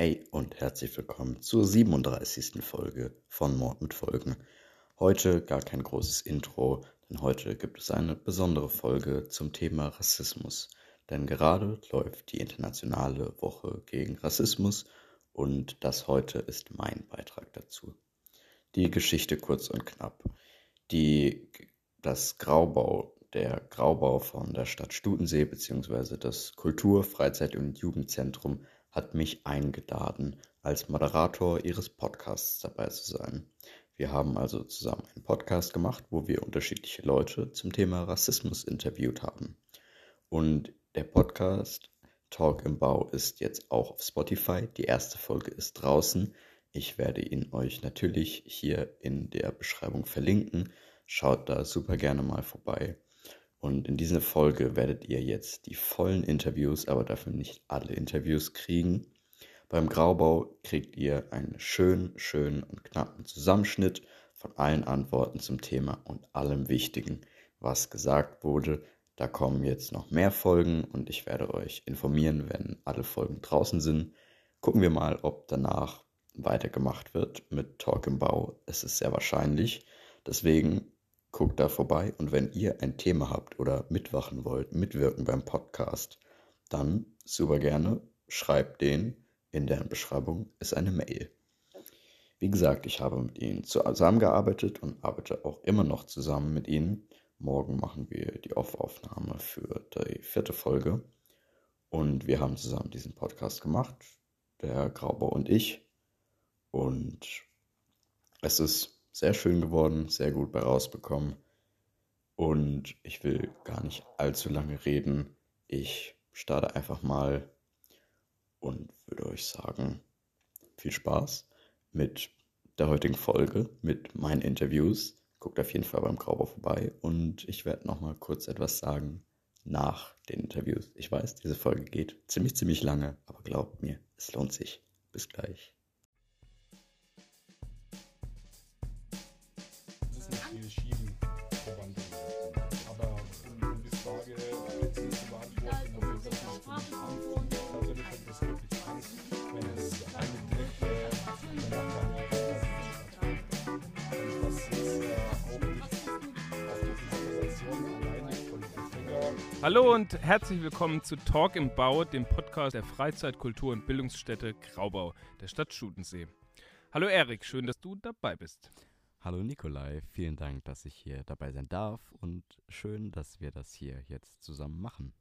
Hey und herzlich willkommen zur 37. Folge von Mord mit Folgen. Heute gar kein großes Intro, denn heute gibt es eine besondere Folge zum Thema Rassismus. Denn gerade läuft die internationale Woche gegen Rassismus und das heute ist mein Beitrag dazu. Die Geschichte kurz und knapp. Die, das Graubau, der Graubau von der Stadt Stutensee bzw. das Kultur-, Freizeit- und Jugendzentrum hat mich eingeladen, als Moderator ihres Podcasts dabei zu sein. Wir haben also zusammen einen Podcast gemacht, wo wir unterschiedliche Leute zum Thema Rassismus interviewt haben. Und der Podcast Talk im Bau ist jetzt auch auf Spotify. Die erste Folge ist draußen. Ich werde ihn euch natürlich hier in der Beschreibung verlinken. Schaut da super gerne mal vorbei. Und in dieser Folge werdet ihr jetzt die vollen Interviews, aber dafür nicht alle Interviews kriegen. Beim Graubau kriegt ihr einen schönen, schönen und knappen Zusammenschnitt von allen Antworten zum Thema und allem Wichtigen, was gesagt wurde. Da kommen jetzt noch mehr Folgen und ich werde euch informieren, wenn alle Folgen draußen sind. Gucken wir mal, ob danach weitergemacht wird mit Talk im Bau. Es ist sehr wahrscheinlich. Deswegen Guckt da vorbei und wenn ihr ein Thema habt oder mitwachen wollt, mitwirken beim Podcast, dann super gerne schreibt den. In der Beschreibung ist eine Mail. Wie gesagt, ich habe mit ihnen zusammengearbeitet und arbeite auch immer noch zusammen mit ihnen. Morgen machen wir die Off-Aufnahme für die vierte Folge. Und wir haben zusammen diesen Podcast gemacht, der Grauber und ich. Und es ist sehr schön geworden, sehr gut bei rausbekommen. Und ich will gar nicht allzu lange reden. Ich starte einfach mal und würde euch sagen, viel Spaß mit der heutigen Folge, mit meinen Interviews. Guckt auf jeden Fall beim Grauber vorbei und ich werde nochmal kurz etwas sagen nach den Interviews. Ich weiß, diese Folge geht ziemlich, ziemlich lange, aber glaubt mir, es lohnt sich. Bis gleich. Hallo und herzlich willkommen zu Talk im Bau, dem Podcast der Freizeit-, Kultur- und Bildungsstätte Graubau der Stadt Schutensee. Hallo Erik, schön, dass du dabei bist. Hallo Nikolai, vielen Dank, dass ich hier dabei sein darf und schön, dass wir das hier jetzt zusammen machen.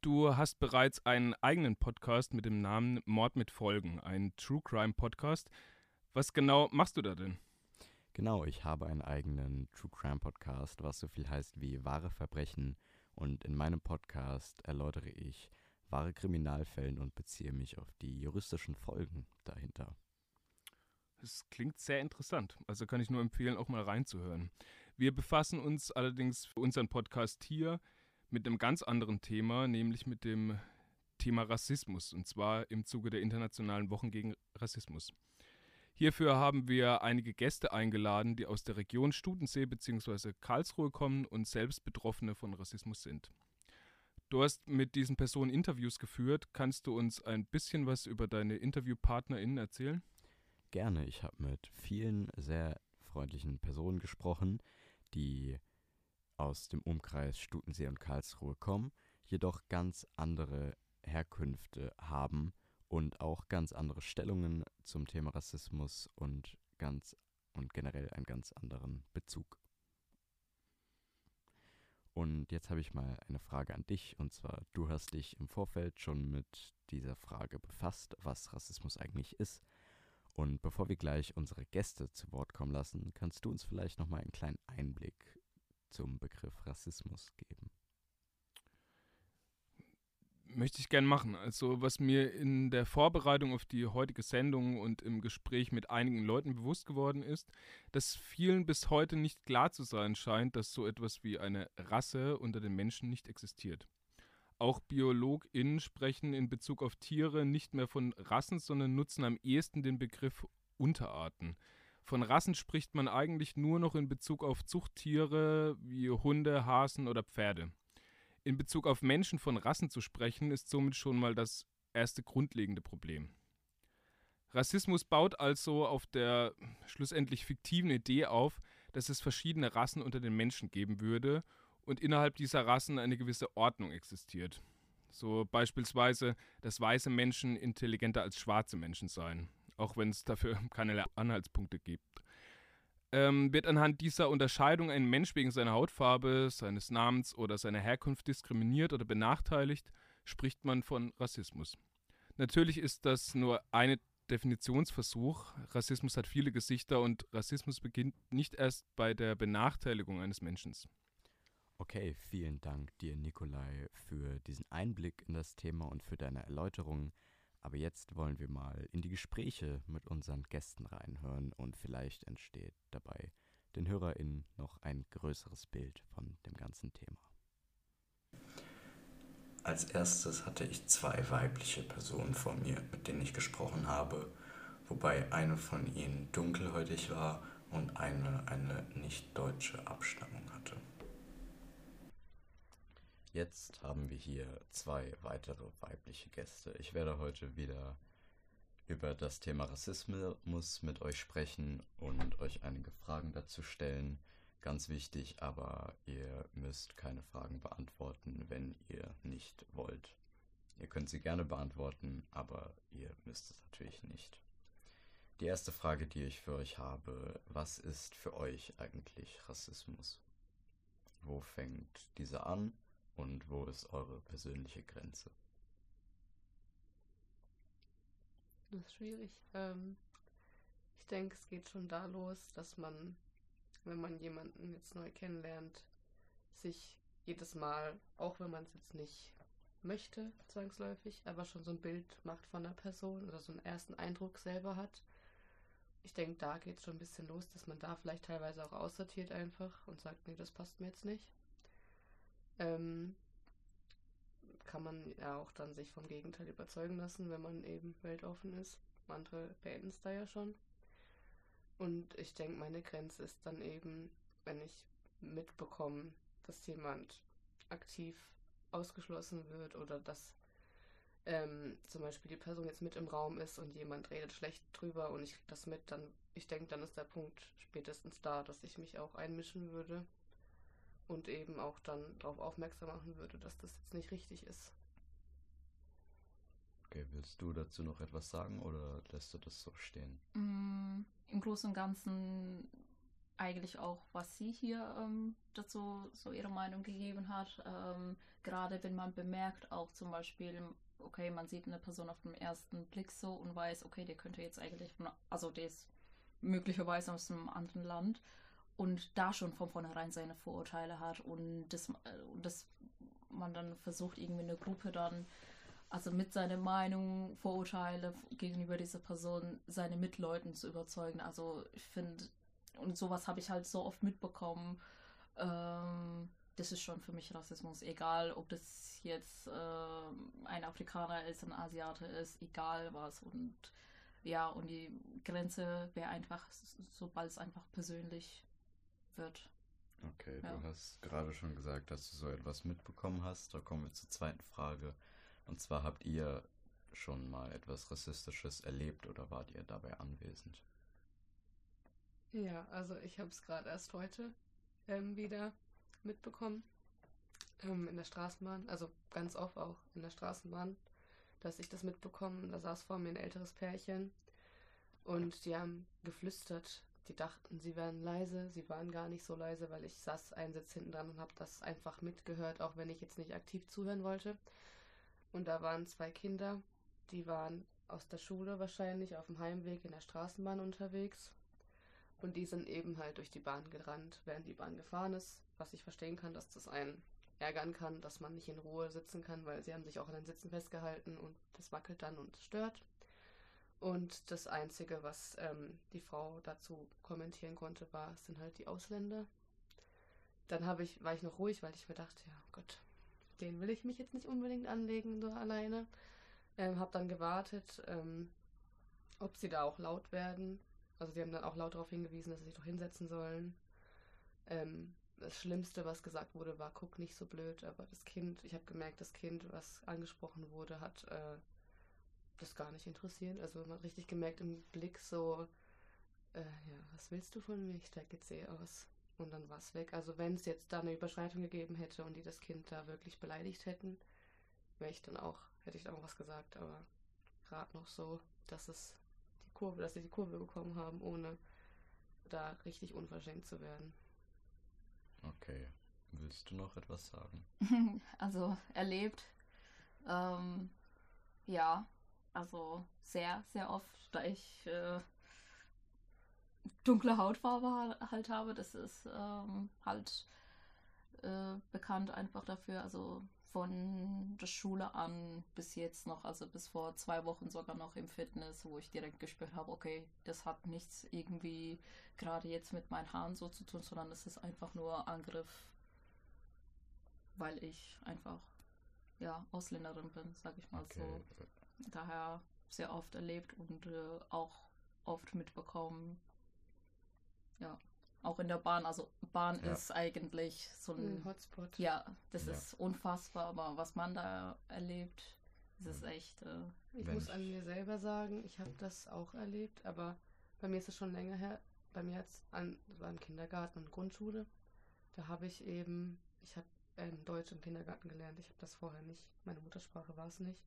Du hast bereits einen eigenen Podcast mit dem Namen Mord mit Folgen, ein True Crime Podcast. Was genau machst du da denn? Genau, ich habe einen eigenen True Crime Podcast, was so viel heißt wie wahre Verbrechen und in meinem Podcast erläutere ich wahre Kriminalfällen und beziehe mich auf die juristischen Folgen dahinter. Das klingt sehr interessant, also kann ich nur empfehlen, auch mal reinzuhören. Wir befassen uns allerdings für unseren Podcast hier mit einem ganz anderen Thema, nämlich mit dem Thema Rassismus, und zwar im Zuge der Internationalen Wochen gegen Rassismus. Hierfür haben wir einige Gäste eingeladen, die aus der Region Studensee bzw. Karlsruhe kommen und selbst Betroffene von Rassismus sind. Du hast mit diesen Personen Interviews geführt. Kannst du uns ein bisschen was über deine InterviewpartnerInnen erzählen? Gerne. Ich habe mit vielen sehr freundlichen Personen gesprochen, die aus dem Umkreis Stutensee und Karlsruhe kommen, jedoch ganz andere Herkünfte haben und auch ganz andere Stellungen zum Thema Rassismus und ganz und generell einen ganz anderen Bezug. Und jetzt habe ich mal eine Frage an dich und zwar du hast dich im Vorfeld schon mit dieser Frage befasst, was Rassismus eigentlich ist. Und bevor wir gleich unsere Gäste zu Wort kommen lassen, kannst du uns vielleicht noch mal einen kleinen Einblick zum Begriff Rassismus geben möchte ich gerne machen. Also was mir in der Vorbereitung auf die heutige Sendung und im Gespräch mit einigen Leuten bewusst geworden ist, dass vielen bis heute nicht klar zu sein scheint, dass so etwas wie eine Rasse unter den Menschen nicht existiert. Auch BiologInnen sprechen in Bezug auf Tiere nicht mehr von Rassen, sondern nutzen am ehesten den Begriff Unterarten. Von Rassen spricht man eigentlich nur noch in Bezug auf Zuchttiere wie Hunde, Hasen oder Pferde in Bezug auf Menschen von Rassen zu sprechen, ist somit schon mal das erste grundlegende Problem. Rassismus baut also auf der schlussendlich fiktiven Idee auf, dass es verschiedene Rassen unter den Menschen geben würde und innerhalb dieser Rassen eine gewisse Ordnung existiert. So beispielsweise, dass weiße Menschen intelligenter als schwarze Menschen seien, auch wenn es dafür keine Anhaltspunkte gibt. Ähm, wird anhand dieser Unterscheidung ein Mensch wegen seiner Hautfarbe, seines Namens oder seiner Herkunft diskriminiert oder benachteiligt, spricht man von Rassismus. Natürlich ist das nur eine Definitionsversuch. Rassismus hat viele Gesichter und Rassismus beginnt nicht erst bei der Benachteiligung eines Menschen. Okay, vielen Dank dir, Nikolai, für diesen Einblick in das Thema und für deine Erläuterungen. Aber jetzt wollen wir mal in die Gespräche mit unseren Gästen reinhören und vielleicht entsteht dabei den HörerInnen noch ein größeres Bild von dem ganzen Thema. Als erstes hatte ich zwei weibliche Personen vor mir, mit denen ich gesprochen habe, wobei eine von ihnen dunkelhäutig war und eine eine nicht deutsche Abstammung hatte. Jetzt haben wir hier zwei weitere weibliche Gäste. Ich werde heute wieder über das Thema Rassismus mit euch sprechen und euch einige Fragen dazu stellen. Ganz wichtig, aber ihr müsst keine Fragen beantworten, wenn ihr nicht wollt. Ihr könnt sie gerne beantworten, aber ihr müsst es natürlich nicht. Die erste Frage, die ich für euch habe, was ist für euch eigentlich Rassismus? Wo fängt dieser an und wo ist eure persönliche Grenze? Das ist schwierig. Ähm, ich denke, es geht schon da los, dass man wenn man jemanden jetzt neu kennenlernt, sich jedes Mal, auch wenn man es jetzt nicht möchte, zwangsläufig, aber schon so ein Bild macht von der Person oder so einen ersten Eindruck selber hat. Ich denke, da geht es schon ein bisschen los, dass man da vielleicht teilweise auch aussortiert einfach und sagt, nee, das passt mir jetzt nicht. Ähm, kann man ja auch dann sich vom Gegenteil überzeugen lassen, wenn man eben weltoffen ist. Andere beenden es da ja schon. Und ich denke, meine Grenze ist dann eben, wenn ich mitbekomme, dass jemand aktiv ausgeschlossen wird oder dass ähm, zum Beispiel die Person jetzt mit im Raum ist und jemand redet schlecht drüber und ich kriege das mit, dann, ich denke, dann ist der Punkt spätestens da, dass ich mich auch einmischen würde und eben auch dann darauf aufmerksam machen würde, dass das jetzt nicht richtig ist. Okay, willst du dazu noch etwas sagen oder lässt du das so stehen? Mm, Im Großen und Ganzen eigentlich auch, was sie hier ähm, dazu so ihre Meinung gegeben hat. Ähm, gerade wenn man bemerkt, auch zum Beispiel, okay, man sieht eine Person auf den ersten Blick so und weiß, okay, der könnte jetzt eigentlich, von, also der ist möglicherweise aus einem anderen Land und da schon von vornherein seine Vorurteile hat und das, äh, und das man dann versucht, irgendwie eine Gruppe dann also mit seiner Meinung, Vorurteile gegenüber dieser Person, seine Mitleuten zu überzeugen. Also ich finde, und sowas habe ich halt so oft mitbekommen. Ähm, das ist schon für mich Rassismus, egal ob das jetzt äh, ein Afrikaner ist, ein Asiate ist, egal was. Und ja, und die Grenze wäre einfach, sobald es einfach persönlich wird. Okay, ja. du hast gerade schon gesagt, dass du so etwas mitbekommen hast. Da kommen wir zur zweiten Frage. Und zwar habt ihr schon mal etwas Rassistisches erlebt oder wart ihr dabei anwesend? Ja, also ich habe es gerade erst heute ähm, wieder mitbekommen. Ähm, in der Straßenbahn, also ganz oft auch in der Straßenbahn, dass ich das mitbekommen. Da saß vor mir ein älteres Pärchen und die haben geflüstert. Die dachten, sie wären leise. Sie waren gar nicht so leise, weil ich saß einen Sitz hinten dran und habe das einfach mitgehört, auch wenn ich jetzt nicht aktiv zuhören wollte. Und da waren zwei Kinder, die waren aus der Schule wahrscheinlich auf dem Heimweg in der Straßenbahn unterwegs. Und die sind eben halt durch die Bahn gerannt, während die Bahn gefahren ist. Was ich verstehen kann, dass das einen ärgern kann, dass man nicht in Ruhe sitzen kann, weil sie haben sich auch an den Sitzen festgehalten und das wackelt dann und stört. Und das Einzige, was ähm, die Frau dazu kommentieren konnte, war, sind halt die Ausländer. Dann habe ich, war ich noch ruhig, weil ich mir dachte, ja Gott, den will ich mich jetzt nicht unbedingt anlegen, so alleine. Ähm, hab dann gewartet, ähm, ob sie da auch laut werden. Also sie haben dann auch laut darauf hingewiesen, dass sie sich doch hinsetzen sollen. Ähm, das Schlimmste, was gesagt wurde, war, guck nicht so blöd, aber das Kind, ich habe gemerkt, das Kind, was angesprochen wurde, hat äh, das gar nicht interessiert. Also man hat richtig gemerkt im Blick so, äh, ja, was willst du von mir? Ich steig jetzt eh aus. Und dann war es weg. Also wenn es jetzt da eine Überschreitung gegeben hätte und die das Kind da wirklich beleidigt hätten, wäre ich dann auch, hätte ich dann auch was gesagt. Aber gerade noch so, dass es die Kurve, dass sie die Kurve bekommen haben, ohne da richtig unverschämt zu werden. Okay. Willst du noch etwas sagen? also erlebt, ähm, ja, also sehr, sehr oft, da ich äh, dunkle Hautfarbe halt habe, das ist ähm, halt äh, bekannt einfach dafür. Also von der Schule an bis jetzt noch, also bis vor zwei Wochen sogar noch im Fitness, wo ich direkt gespürt habe, okay, das hat nichts irgendwie gerade jetzt mit meinen Haaren so zu tun, sondern es ist einfach nur Angriff, weil ich einfach ja Ausländerin bin, sag ich mal okay. so. Daher sehr oft erlebt und äh, auch oft mitbekommen, ja, auch in der Bahn. Also Bahn ja. ist eigentlich so ein, ein Hotspot. Ja, das ja. ist unfassbar, aber was man da erlebt, das ist echt. Äh, ich muss an mir selber sagen, ich habe das auch erlebt, aber bei mir ist es schon länger her. Bei mir jetzt an, war im Kindergarten und Grundschule. Da habe ich eben, ich habe ähm, Deutsch im Kindergarten gelernt. Ich habe das vorher nicht. Meine Muttersprache war es nicht.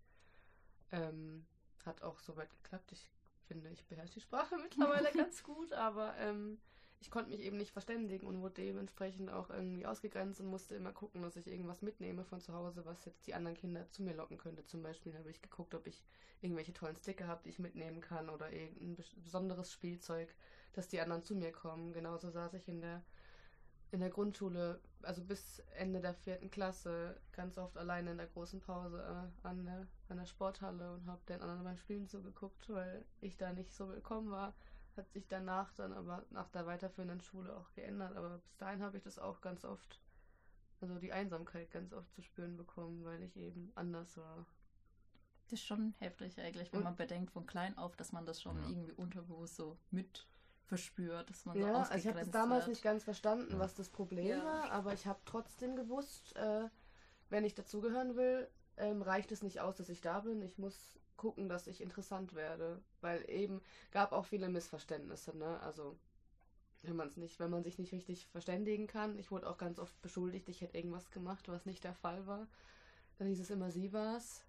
Ähm, hat auch soweit geklappt. Ich finde, ich beherrsche die Sprache mittlerweile ganz gut, aber ähm, ich konnte mich eben nicht verständigen und wurde dementsprechend auch irgendwie ausgegrenzt und musste immer gucken, dass ich irgendwas mitnehme von zu Hause, was jetzt die anderen Kinder zu mir locken könnte. Zum Beispiel habe ich geguckt, ob ich irgendwelche tollen Sticker habe, die ich mitnehmen kann oder irgendein besonderes Spielzeug, dass die anderen zu mir kommen. Genauso saß ich in der in der Grundschule, also bis Ende der vierten Klasse, ganz oft alleine in der großen Pause äh, an, der, an der Sporthalle und habe den anderen beim Spielen zugeguckt, weil ich da nicht so willkommen war. Hat sich danach dann aber nach der weiterführenden Schule auch geändert. Aber bis dahin habe ich das auch ganz oft, also die Einsamkeit ganz oft zu spüren bekommen, weil ich eben anders war. Das ist schon heftig eigentlich, wenn und, man bedenkt von klein auf, dass man das schon ja. irgendwie unterbewusst so mit verspürt, dass man ja, so also ich habe das damals wird. nicht ganz verstanden, was das Problem ja. war, aber ich habe trotzdem gewusst, äh, wenn ich dazugehören will, ähm, reicht es nicht aus, dass ich da bin. Ich muss gucken, dass ich interessant werde, weil eben gab auch viele Missverständnisse, ne? Also wenn man es nicht, wenn man sich nicht richtig verständigen kann. Ich wurde auch ganz oft beschuldigt, ich hätte irgendwas gemacht, was nicht der Fall war. Dann hieß es immer, sie war's.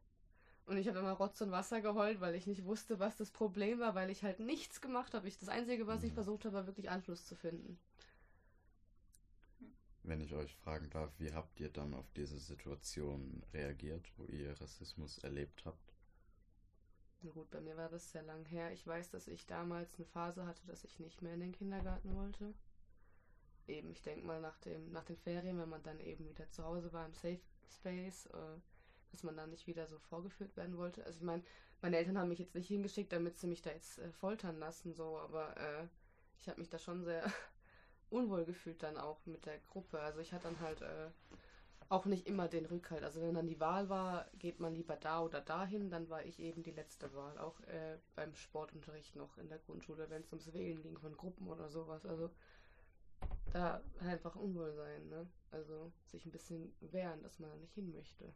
Und ich habe immer Rotz und Wasser geheult, weil ich nicht wusste, was das Problem war, weil ich halt nichts gemacht habe. Ich, das Einzige, was ich mhm. versucht habe, war wirklich Anschluss zu finden. Wenn ich euch fragen darf, wie habt ihr dann auf diese Situation reagiert, wo ihr Rassismus erlebt habt? Na gut, bei mir war das sehr lang her. Ich weiß, dass ich damals eine Phase hatte, dass ich nicht mehr in den Kindergarten wollte. Eben, ich denke mal nach, dem, nach den Ferien, wenn man dann eben wieder zu Hause war im Safe Space, äh, dass man da nicht wieder so vorgeführt werden wollte. Also ich meine, meine Eltern haben mich jetzt nicht hingeschickt, damit sie mich da jetzt äh, foltern lassen, so, aber äh, ich habe mich da schon sehr unwohl gefühlt dann auch mit der Gruppe. Also ich hatte dann halt äh, auch nicht immer den Rückhalt. Also wenn dann die Wahl war, geht man lieber da oder dahin, dann war ich eben die letzte Wahl. Auch äh, beim Sportunterricht noch in der Grundschule, wenn es ums Wählen ging von Gruppen oder sowas. Also da einfach unwohl sein, ne? Also sich ein bisschen wehren, dass man da nicht hin möchte.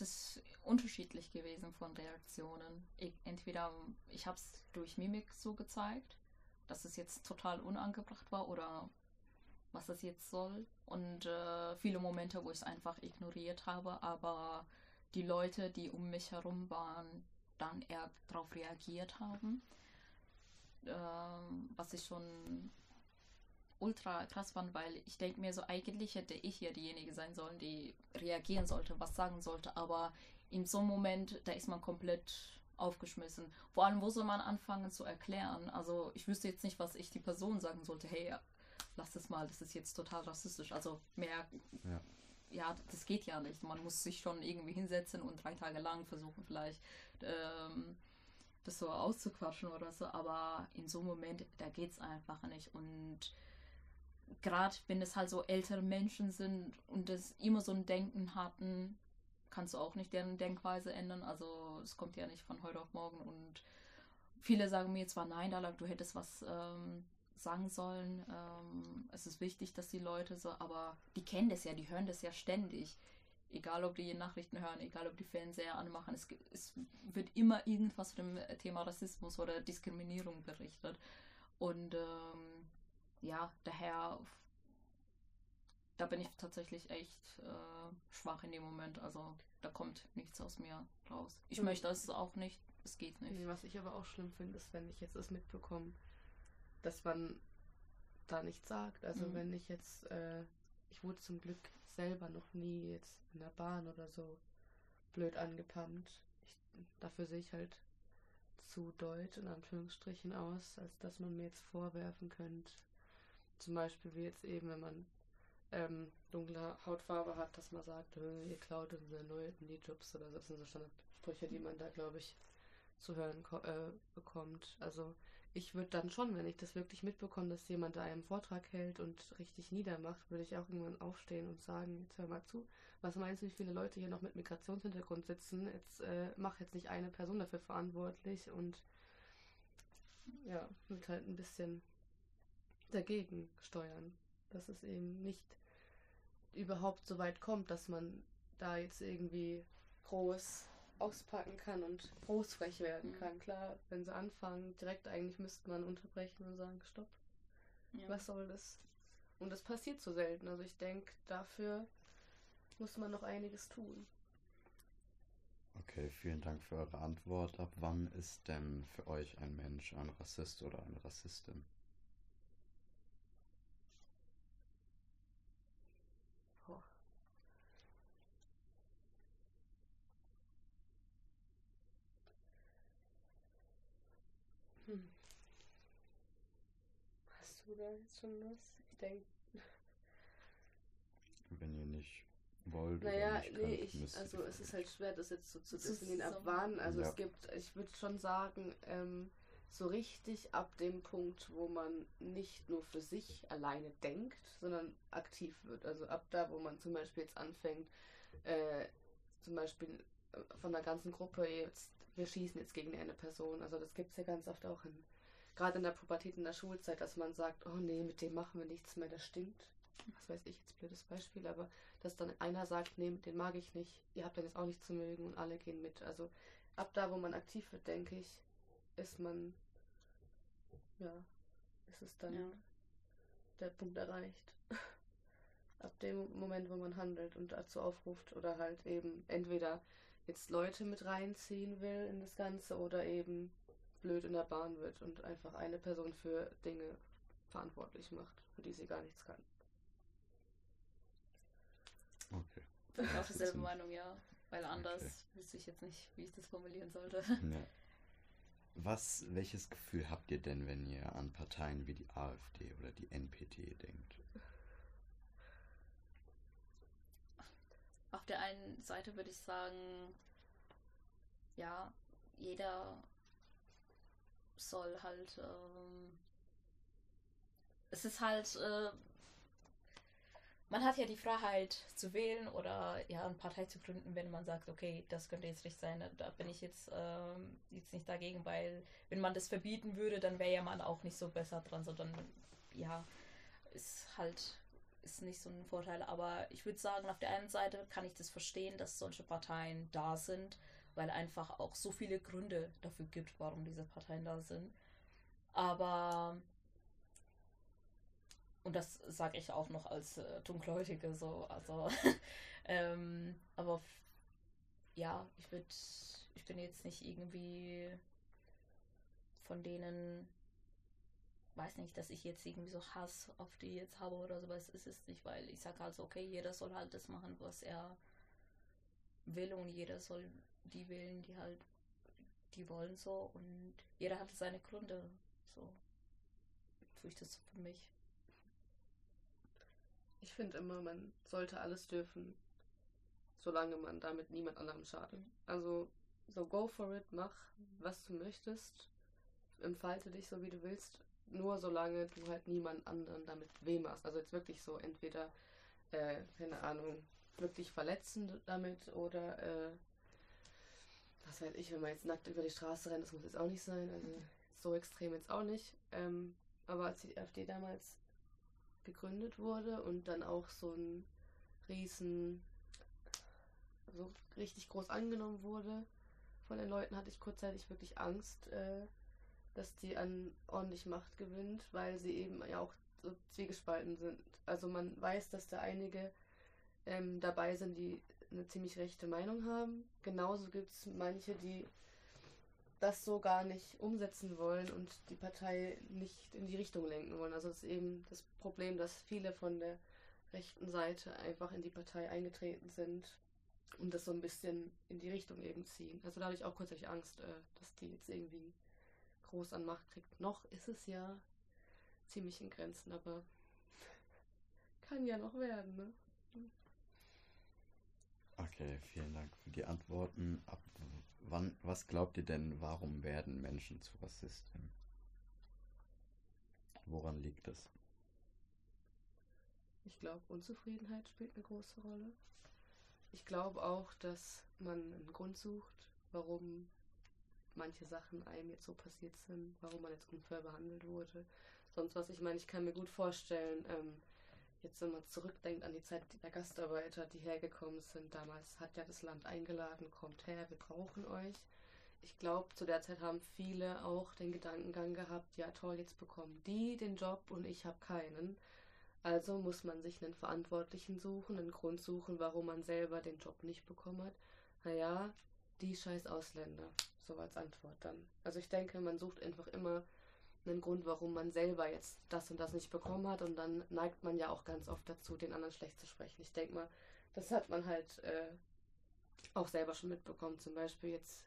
Es ist unterschiedlich gewesen von Reaktionen. Entweder ich habe es durch Mimik so gezeigt dass es jetzt total unangebracht war oder was das jetzt soll. Und äh, viele Momente, wo ich es einfach ignoriert habe, aber die Leute, die um mich herum waren, dann eher darauf reagiert haben. Äh, was ich schon ultra krass fand, weil ich denke mir so, eigentlich hätte ich ja diejenige sein sollen, die reagieren sollte, was sagen sollte, aber in so einem Moment, da ist man komplett aufgeschmissen. Vor allem, wo soll man anfangen zu erklären? Also ich wüsste jetzt nicht, was ich die Person sagen sollte. Hey, lass das mal, das ist jetzt total rassistisch. Also mehr, ja. ja das geht ja nicht. Man muss sich schon irgendwie hinsetzen und drei Tage lang versuchen vielleicht ähm, das so auszuquatschen oder so. Aber in so einem Moment, da geht es einfach nicht. Und gerade wenn es halt so ältere Menschen sind und das immer so ein Denken hatten, kannst du auch nicht deren Denkweise ändern. Also es kommt ja nicht von heute auf morgen. Und viele sagen mir zwar, nein, Dalak, du hättest was ähm, sagen sollen, ähm, es ist wichtig, dass die Leute so, aber die kennen das ja, die hören das ja ständig. Egal, ob die Nachrichten hören, egal, ob die Fernseher anmachen, es, es wird immer irgendwas von dem Thema Rassismus oder Diskriminierung berichtet. Und ähm, ja, daher, da bin ich tatsächlich echt äh, schwach in dem Moment. Also da kommt nichts aus mir raus. Ich mhm. möchte es auch nicht, es geht nicht. Was ich aber auch schlimm finde, ist, wenn ich jetzt das mitbekomme, dass man da nichts sagt. Also mhm. wenn ich jetzt, äh, ich wurde zum Glück selber noch nie jetzt in der Bahn oder so blöd angepammt. Ich, dafür sehe ich halt zu deutsch in Anführungsstrichen aus, als dass man mir jetzt vorwerfen könnte. Zum Beispiel wie jetzt eben, wenn man ähm, dunkle Hautfarbe hat, dass man sagt, ihr klaut unsere neue Jobs oder so. Das sind so Standardsprüche, die man da, glaube ich, zu hören äh, bekommt. Also ich würde dann schon, wenn ich das wirklich mitbekomme, dass jemand da einen Vortrag hält und richtig niedermacht, würde ich auch irgendwann aufstehen und sagen, jetzt hör mal zu, was meinst du, wie viele Leute hier noch mit Migrationshintergrund sitzen? Jetzt äh, mach jetzt nicht eine Person dafür verantwortlich und ja, wird halt ein bisschen dagegen steuern, dass es eben nicht überhaupt so weit kommt, dass man da jetzt irgendwie groß auspacken kann und großfrech werden mhm. kann. Klar, wenn sie anfangen, direkt eigentlich müsste man unterbrechen und sagen, stopp. Ja. Was soll das? Und das passiert so selten. Also ich denke, dafür muss man noch einiges tun. Okay, vielen Dank für eure Antwort. Ab wann ist denn für euch ein Mensch ein Rassist oder eine Rassistin? Hm. Jetzt schon was? Ich denke. Wenn ihr nicht wollt. Naja, nicht nee, ich, also es ist halt schwer, das jetzt so zu definieren, ab wann. Also ja. es gibt, ich würde schon sagen, ähm, so richtig ab dem Punkt, wo man nicht nur für sich alleine denkt, sondern aktiv wird. Also ab da, wo man zum Beispiel jetzt anfängt, äh, zum Beispiel äh, von der ganzen Gruppe jetzt wir schießen jetzt gegen eine Person. Also das gibt es ja ganz oft auch in, gerade in der Pubertät, in der Schulzeit, dass man sagt, oh nee, mit dem machen wir nichts mehr, das stinkt. Was weiß ich, jetzt blödes Beispiel, aber dass dann einer sagt, nee, den mag ich nicht, ihr habt dann jetzt auch nicht zu mögen und alle gehen mit. Also ab da, wo man aktiv wird, denke ich, ist man, ja, ist es dann ja. der Punkt erreicht. ab dem Moment, wo man handelt und dazu aufruft oder halt eben entweder jetzt Leute mit reinziehen will in das Ganze oder eben blöd in der Bahn wird und einfach eine Person für Dinge verantwortlich macht, für die sie gar nichts kann. Okay. Bin ich auch dieselbe Meinung, ja. Weil anders okay. wüsste ich jetzt nicht, wie ich das formulieren sollte. Ja. Was, welches Gefühl habt ihr denn, wenn ihr an Parteien wie die AfD oder die NPD denkt? auf der einen Seite würde ich sagen, ja, jeder soll halt, ähm, es ist halt, äh, man hat ja die Freiheit zu wählen oder ja, eine Partei zu gründen, wenn man sagt, okay, das könnte jetzt nicht sein. Da bin ich jetzt, ähm, jetzt nicht dagegen, weil wenn man das verbieten würde, dann wäre ja man auch nicht so besser dran, sondern ja, ist halt ist nicht so ein Vorteil. Aber ich würde sagen, auf der einen Seite kann ich das verstehen, dass solche Parteien da sind, weil einfach auch so viele Gründe dafür gibt, warum diese Parteien da sind. Aber und das sage ich auch noch als äh, Dunkelhäutige so, also ähm, aber ja, ich würde, ich bin jetzt nicht irgendwie von denen weiß nicht, dass ich jetzt irgendwie so Hass auf die jetzt habe oder sowas ist es nicht, weil ich sage halt so, okay, jeder soll halt das machen, was er will und jeder soll die wählen, die halt, die wollen so und jeder hat seine Gründe, so tue ich das für mich. Ich finde immer, man sollte alles dürfen, solange man damit niemand anderem schadet. Mhm. Also so go for it, mach was du möchtest, entfalte dich so wie du willst, nur solange du halt niemand anderen damit weh machst. Also jetzt wirklich so entweder, äh, keine Ahnung, wirklich verletzend damit oder äh, was weiß ich, wenn man jetzt nackt über die Straße rennt, das muss jetzt auch nicht sein. Also so extrem jetzt auch nicht. Ähm, aber als die AfD damals gegründet wurde und dann auch so ein riesen, so richtig groß angenommen wurde von den Leuten, hatte ich kurzzeitig wirklich Angst, äh, dass die an ordentlich Macht gewinnt, weil sie eben ja auch so zwiegespalten sind. Also man weiß, dass da einige ähm, dabei sind, die eine ziemlich rechte Meinung haben. Genauso gibt es manche, die das so gar nicht umsetzen wollen und die Partei nicht in die Richtung lenken wollen. Also das ist eben das Problem, dass viele von der rechten Seite einfach in die Partei eingetreten sind und das so ein bisschen in die Richtung eben ziehen. Also da habe ich auch kurzzeitig Angst, äh, dass die jetzt irgendwie groß an Macht kriegt. Noch ist es ja ziemlich in Grenzen, aber kann ja noch werden, ne? Okay, vielen Dank für die Antworten. Ab wann, was glaubt ihr denn, warum werden Menschen zu Rassisten? Woran liegt es? Ich glaube, Unzufriedenheit spielt eine große Rolle. Ich glaube auch, dass man einen Grund sucht, warum manche Sachen einem jetzt so passiert sind, warum man jetzt unfair behandelt wurde. Sonst was, ich meine, ich kann mir gut vorstellen, ähm, jetzt wenn man zurückdenkt an die Zeit der Gastarbeiter, die hergekommen sind, damals hat ja das Land eingeladen, kommt her, wir brauchen euch. Ich glaube, zu der Zeit haben viele auch den Gedankengang gehabt, ja toll, jetzt bekommen die den Job und ich habe keinen. Also muss man sich einen Verantwortlichen suchen, einen Grund suchen, warum man selber den Job nicht bekommen hat. Naja, die scheiß Ausländer. So als Antwort dann. Also ich denke, man sucht einfach immer einen Grund, warum man selber jetzt das und das nicht bekommen hat. Und dann neigt man ja auch ganz oft dazu, den anderen schlecht zu sprechen. Ich denke mal, das hat man halt äh, auch selber schon mitbekommen. Zum Beispiel jetzt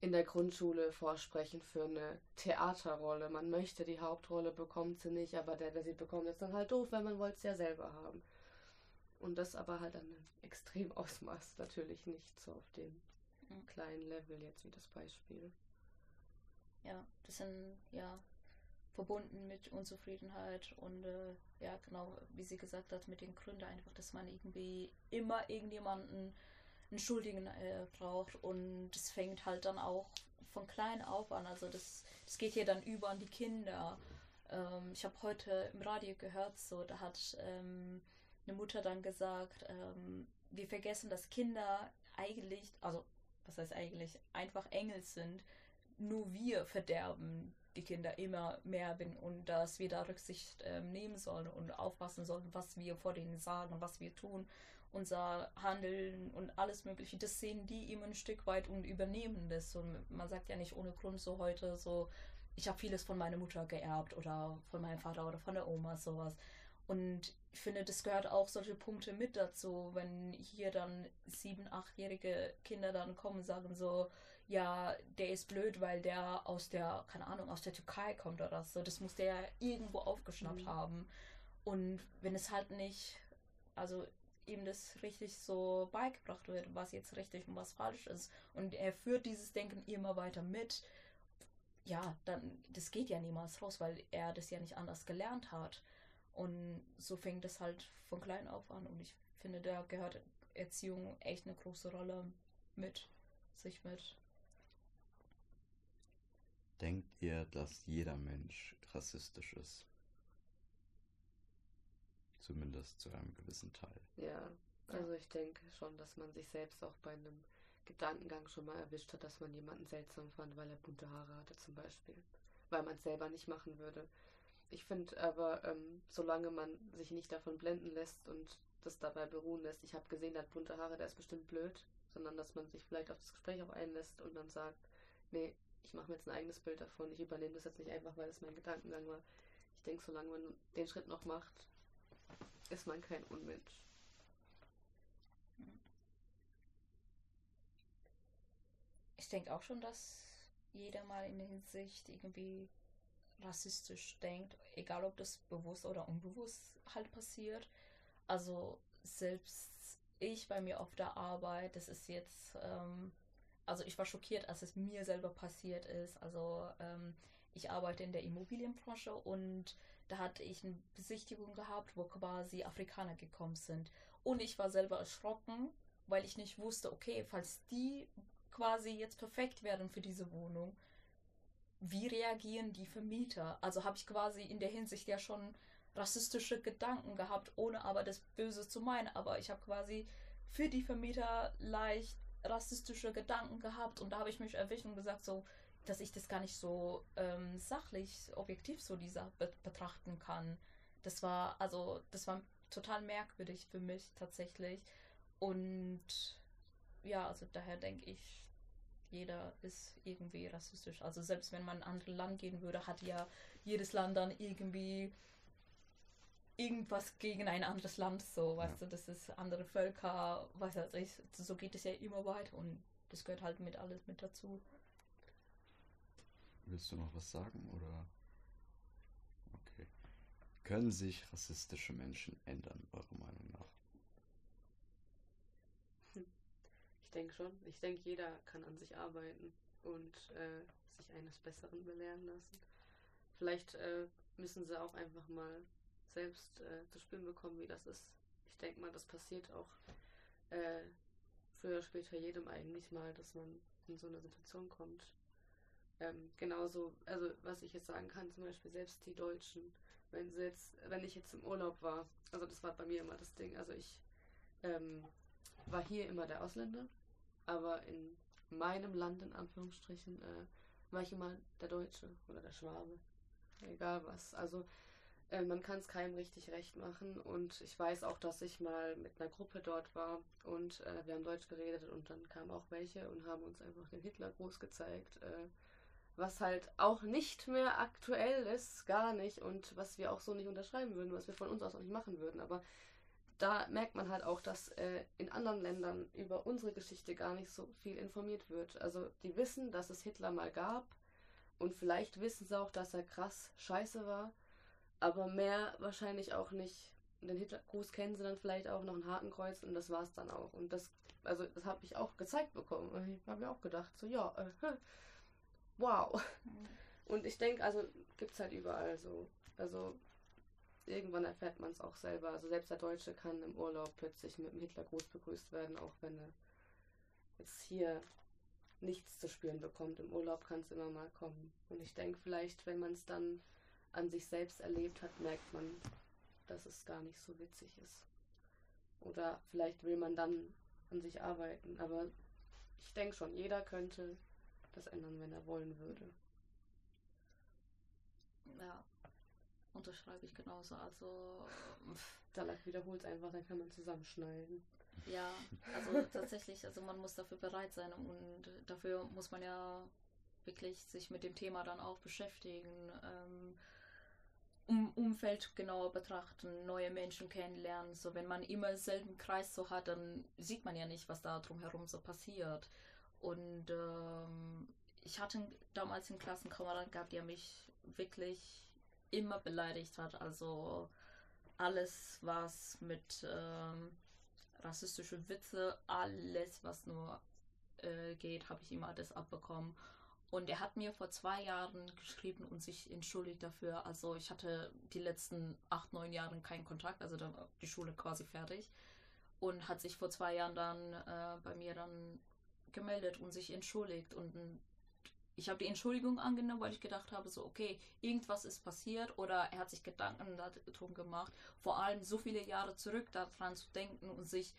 in der Grundschule vorsprechen für eine Theaterrolle. Man möchte die Hauptrolle, bekommt sie nicht, aber der, der sie bekommt, ist dann halt doof, weil man wollte es ja selber haben. Und das aber halt an einem extrem Ausmaß natürlich nicht so auf dem mhm. kleinen Level jetzt wie das Beispiel. Ja, das sind ja verbunden mit Unzufriedenheit und äh, ja, genau, wie sie gesagt hat, mit den Gründen einfach, dass man irgendwie immer irgendjemanden einen Schuldigen äh, braucht und das fängt halt dann auch von klein auf an. Also das, das geht hier dann über an die Kinder. Ähm, ich habe heute im Radio gehört, so da hat ähm, eine Mutter dann gesagt, ähm, wir vergessen, dass Kinder eigentlich, also was heißt eigentlich, einfach Engel sind. Nur wir verderben die Kinder immer mehr bin und dass wir da Rücksicht äh, nehmen sollen und aufpassen sollen, was wir vor denen sagen, was wir tun, unser Handeln und alles Mögliche. Das sehen die immer ein Stück weit und übernehmen das. Und man sagt ja nicht ohne Grund so heute so, ich habe vieles von meiner Mutter geerbt oder von meinem Vater oder von der Oma, sowas. Und ich finde, das gehört auch solche Punkte mit dazu, wenn hier dann sieben, achtjährige Kinder dann kommen und sagen so, ja, der ist blöd, weil der aus der, keine Ahnung, aus der Türkei kommt oder so. Das muss der ja irgendwo aufgeschnappt mhm. haben. Und wenn es halt nicht, also ihm das richtig so beigebracht wird, was jetzt richtig und was falsch ist. Und er führt dieses Denken immer weiter mit. Ja, dann, das geht ja niemals raus, weil er das ja nicht anders gelernt hat. Und so fängt es halt von klein auf an. Und ich finde, da gehört Erziehung echt eine große Rolle mit, sich mit. Denkt ihr, dass jeder Mensch rassistisch ist? Zumindest zu einem gewissen Teil. Ja, also ich denke schon, dass man sich selbst auch bei einem Gedankengang schon mal erwischt hat, dass man jemanden seltsam fand, weil er bunte Haare hatte zum Beispiel. Weil man es selber nicht machen würde. Ich finde aber, ähm, solange man sich nicht davon blenden lässt und das dabei beruhen lässt, ich habe gesehen, der hat bunte Haare, der ist bestimmt blöd, sondern dass man sich vielleicht auf das Gespräch auch einlässt und dann sagt, nee, ich mache mir jetzt ein eigenes Bild davon, ich übernehme das jetzt nicht einfach, weil es mein Gedankengang war. Ich denke, solange man den Schritt noch macht, ist man kein Unmensch. Ich denke auch schon, dass jeder mal in der Hinsicht irgendwie rassistisch denkt, egal ob das bewusst oder unbewusst halt passiert. Also selbst ich bei mir auf der Arbeit, das ist jetzt, ähm, also ich war schockiert, als es mir selber passiert ist. Also ähm, ich arbeite in der Immobilienbranche und da hatte ich eine Besichtigung gehabt, wo quasi Afrikaner gekommen sind. Und ich war selber erschrocken, weil ich nicht wusste, okay, falls die quasi jetzt perfekt wären für diese Wohnung, wie reagieren die Vermieter? Also habe ich quasi in der Hinsicht ja schon rassistische Gedanken gehabt, ohne aber das Böse zu meinen. Aber ich habe quasi für die Vermieter leicht rassistische Gedanken gehabt und da habe ich mich erwischt und gesagt, so, dass ich das gar nicht so ähm, sachlich, objektiv so dieser be betrachten kann. Das war, also, das war total merkwürdig für mich tatsächlich. Und ja, also daher denke ich, jeder ist irgendwie rassistisch. Also selbst wenn man in ein anderes Land gehen würde, hat ja jedes Land dann irgendwie irgendwas gegen ein anderes Land, so, weißt ja. du, das ist andere Völker, weiß ich, so geht es ja immer weiter und das gehört halt mit alles mit dazu. Willst du noch was sagen oder? Okay. Können sich rassistische Menschen ändern, eurer Meinung nach? Ich denke schon. Ich denke, jeder kann an sich arbeiten und äh, sich eines Besseren belehren lassen. Vielleicht äh, müssen sie auch einfach mal selbst äh, zu spüren bekommen, wie das ist. Ich denke mal, das passiert auch äh, früher oder später jedem eigentlich mal, dass man in so eine Situation kommt. Ähm, genauso, also was ich jetzt sagen kann, zum Beispiel selbst die Deutschen, wenn sie jetzt, wenn ich jetzt im Urlaub war, also das war bei mir immer das Ding, also ich ähm, war hier immer der Ausländer, aber in meinem Land in Anführungsstrichen äh, war ich immer der Deutsche oder der Schwabe, egal was. Also äh, man kann es keinem richtig recht machen. Und ich weiß auch, dass ich mal mit einer Gruppe dort war und äh, wir haben Deutsch geredet und dann kamen auch welche und haben uns einfach den Hitlergruß gezeigt. Äh, was halt auch nicht mehr aktuell ist, gar nicht und was wir auch so nicht unterschreiben würden, was wir von uns aus auch nicht machen würden. Aber da merkt man halt auch, dass äh, in anderen Ländern über unsere Geschichte gar nicht so viel informiert wird. Also die wissen, dass es Hitler mal gab und vielleicht wissen sie auch, dass er krass scheiße war, aber mehr wahrscheinlich auch nicht. Den Hitlergruß kennen sie dann vielleicht auch noch ein Hakenkreuz und das war's dann auch. Und das, also das habe ich auch gezeigt bekommen. Und ich habe mir auch gedacht, so ja, äh, wow. Mhm. Und ich denke, also gibt's halt überall so. Also irgendwann erfährt man es auch selber. Also selbst der Deutsche kann im Urlaub plötzlich mit dem Hitlergruß begrüßt werden, auch wenn er jetzt hier nichts zu spüren bekommt. Im Urlaub kann es immer mal kommen. Und ich denke vielleicht, wenn man es dann an sich selbst erlebt hat, merkt man, dass es gar nicht so witzig ist. Oder vielleicht will man dann an sich arbeiten. Aber ich denke schon, jeder könnte das ändern, wenn er wollen würde. Ja, unterschreibe ich genauso. Also. Dalak wiederholt einfach, dann kann man zusammenschneiden. Ja, also tatsächlich, also man muss dafür bereit sein und dafür muss man ja wirklich sich mit dem Thema dann auch beschäftigen. Ähm, um Umfeld genauer betrachten, neue Menschen kennenlernen. So, wenn man immer selben Kreis so hat, dann sieht man ja nicht, was da drumherum so passiert. Und ähm, ich hatte damals einen Klassenkameraden gehabt, der mich wirklich immer beleidigt hat. Also alles, was mit ähm, rassistische Witze, alles, was nur äh, geht, habe ich immer das abbekommen. Und er hat mir vor zwei Jahren geschrieben und sich entschuldigt dafür. Also ich hatte die letzten acht, neun Jahre keinen Kontakt, also dann die Schule quasi fertig. Und hat sich vor zwei Jahren dann äh, bei mir dann gemeldet und sich entschuldigt. Und ich habe die Entschuldigung angenommen, weil ich gedacht habe, so, okay, irgendwas ist passiert oder er hat sich Gedanken darum gemacht, vor allem so viele Jahre zurück daran zu denken und sich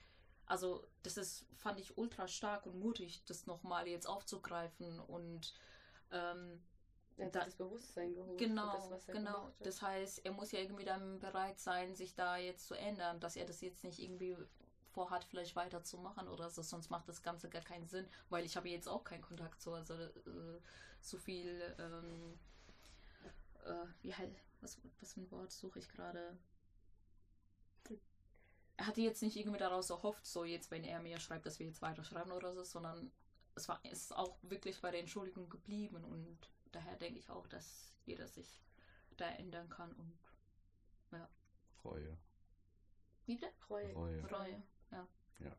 also das ist, fand ich ultra stark und mutig, das nochmal jetzt aufzugreifen und ähm, er hat da, das Bewusstsein geholt. Genau, das, genau. Das heißt, er muss ja irgendwie dann bereit sein, sich da jetzt zu ändern, dass er das jetzt nicht irgendwie vorhat, vielleicht weiterzumachen oder so, sonst macht das Ganze gar keinen Sinn, weil ich habe jetzt auch keinen Kontakt zu, also äh, so viel, ähm, äh, wie halt, was, was für ein Wort suche ich gerade? Er hatte jetzt nicht irgendwie daraus erhofft, so jetzt, wenn er mir schreibt, dass wir jetzt weiter schreiben oder so, sondern es war ist auch wirklich bei der Entschuldigung geblieben und daher denke ich auch, dass jeder sich da ändern kann und ja. Reue. Wie bitte? Reue. Reue. Reue, ja. Ja.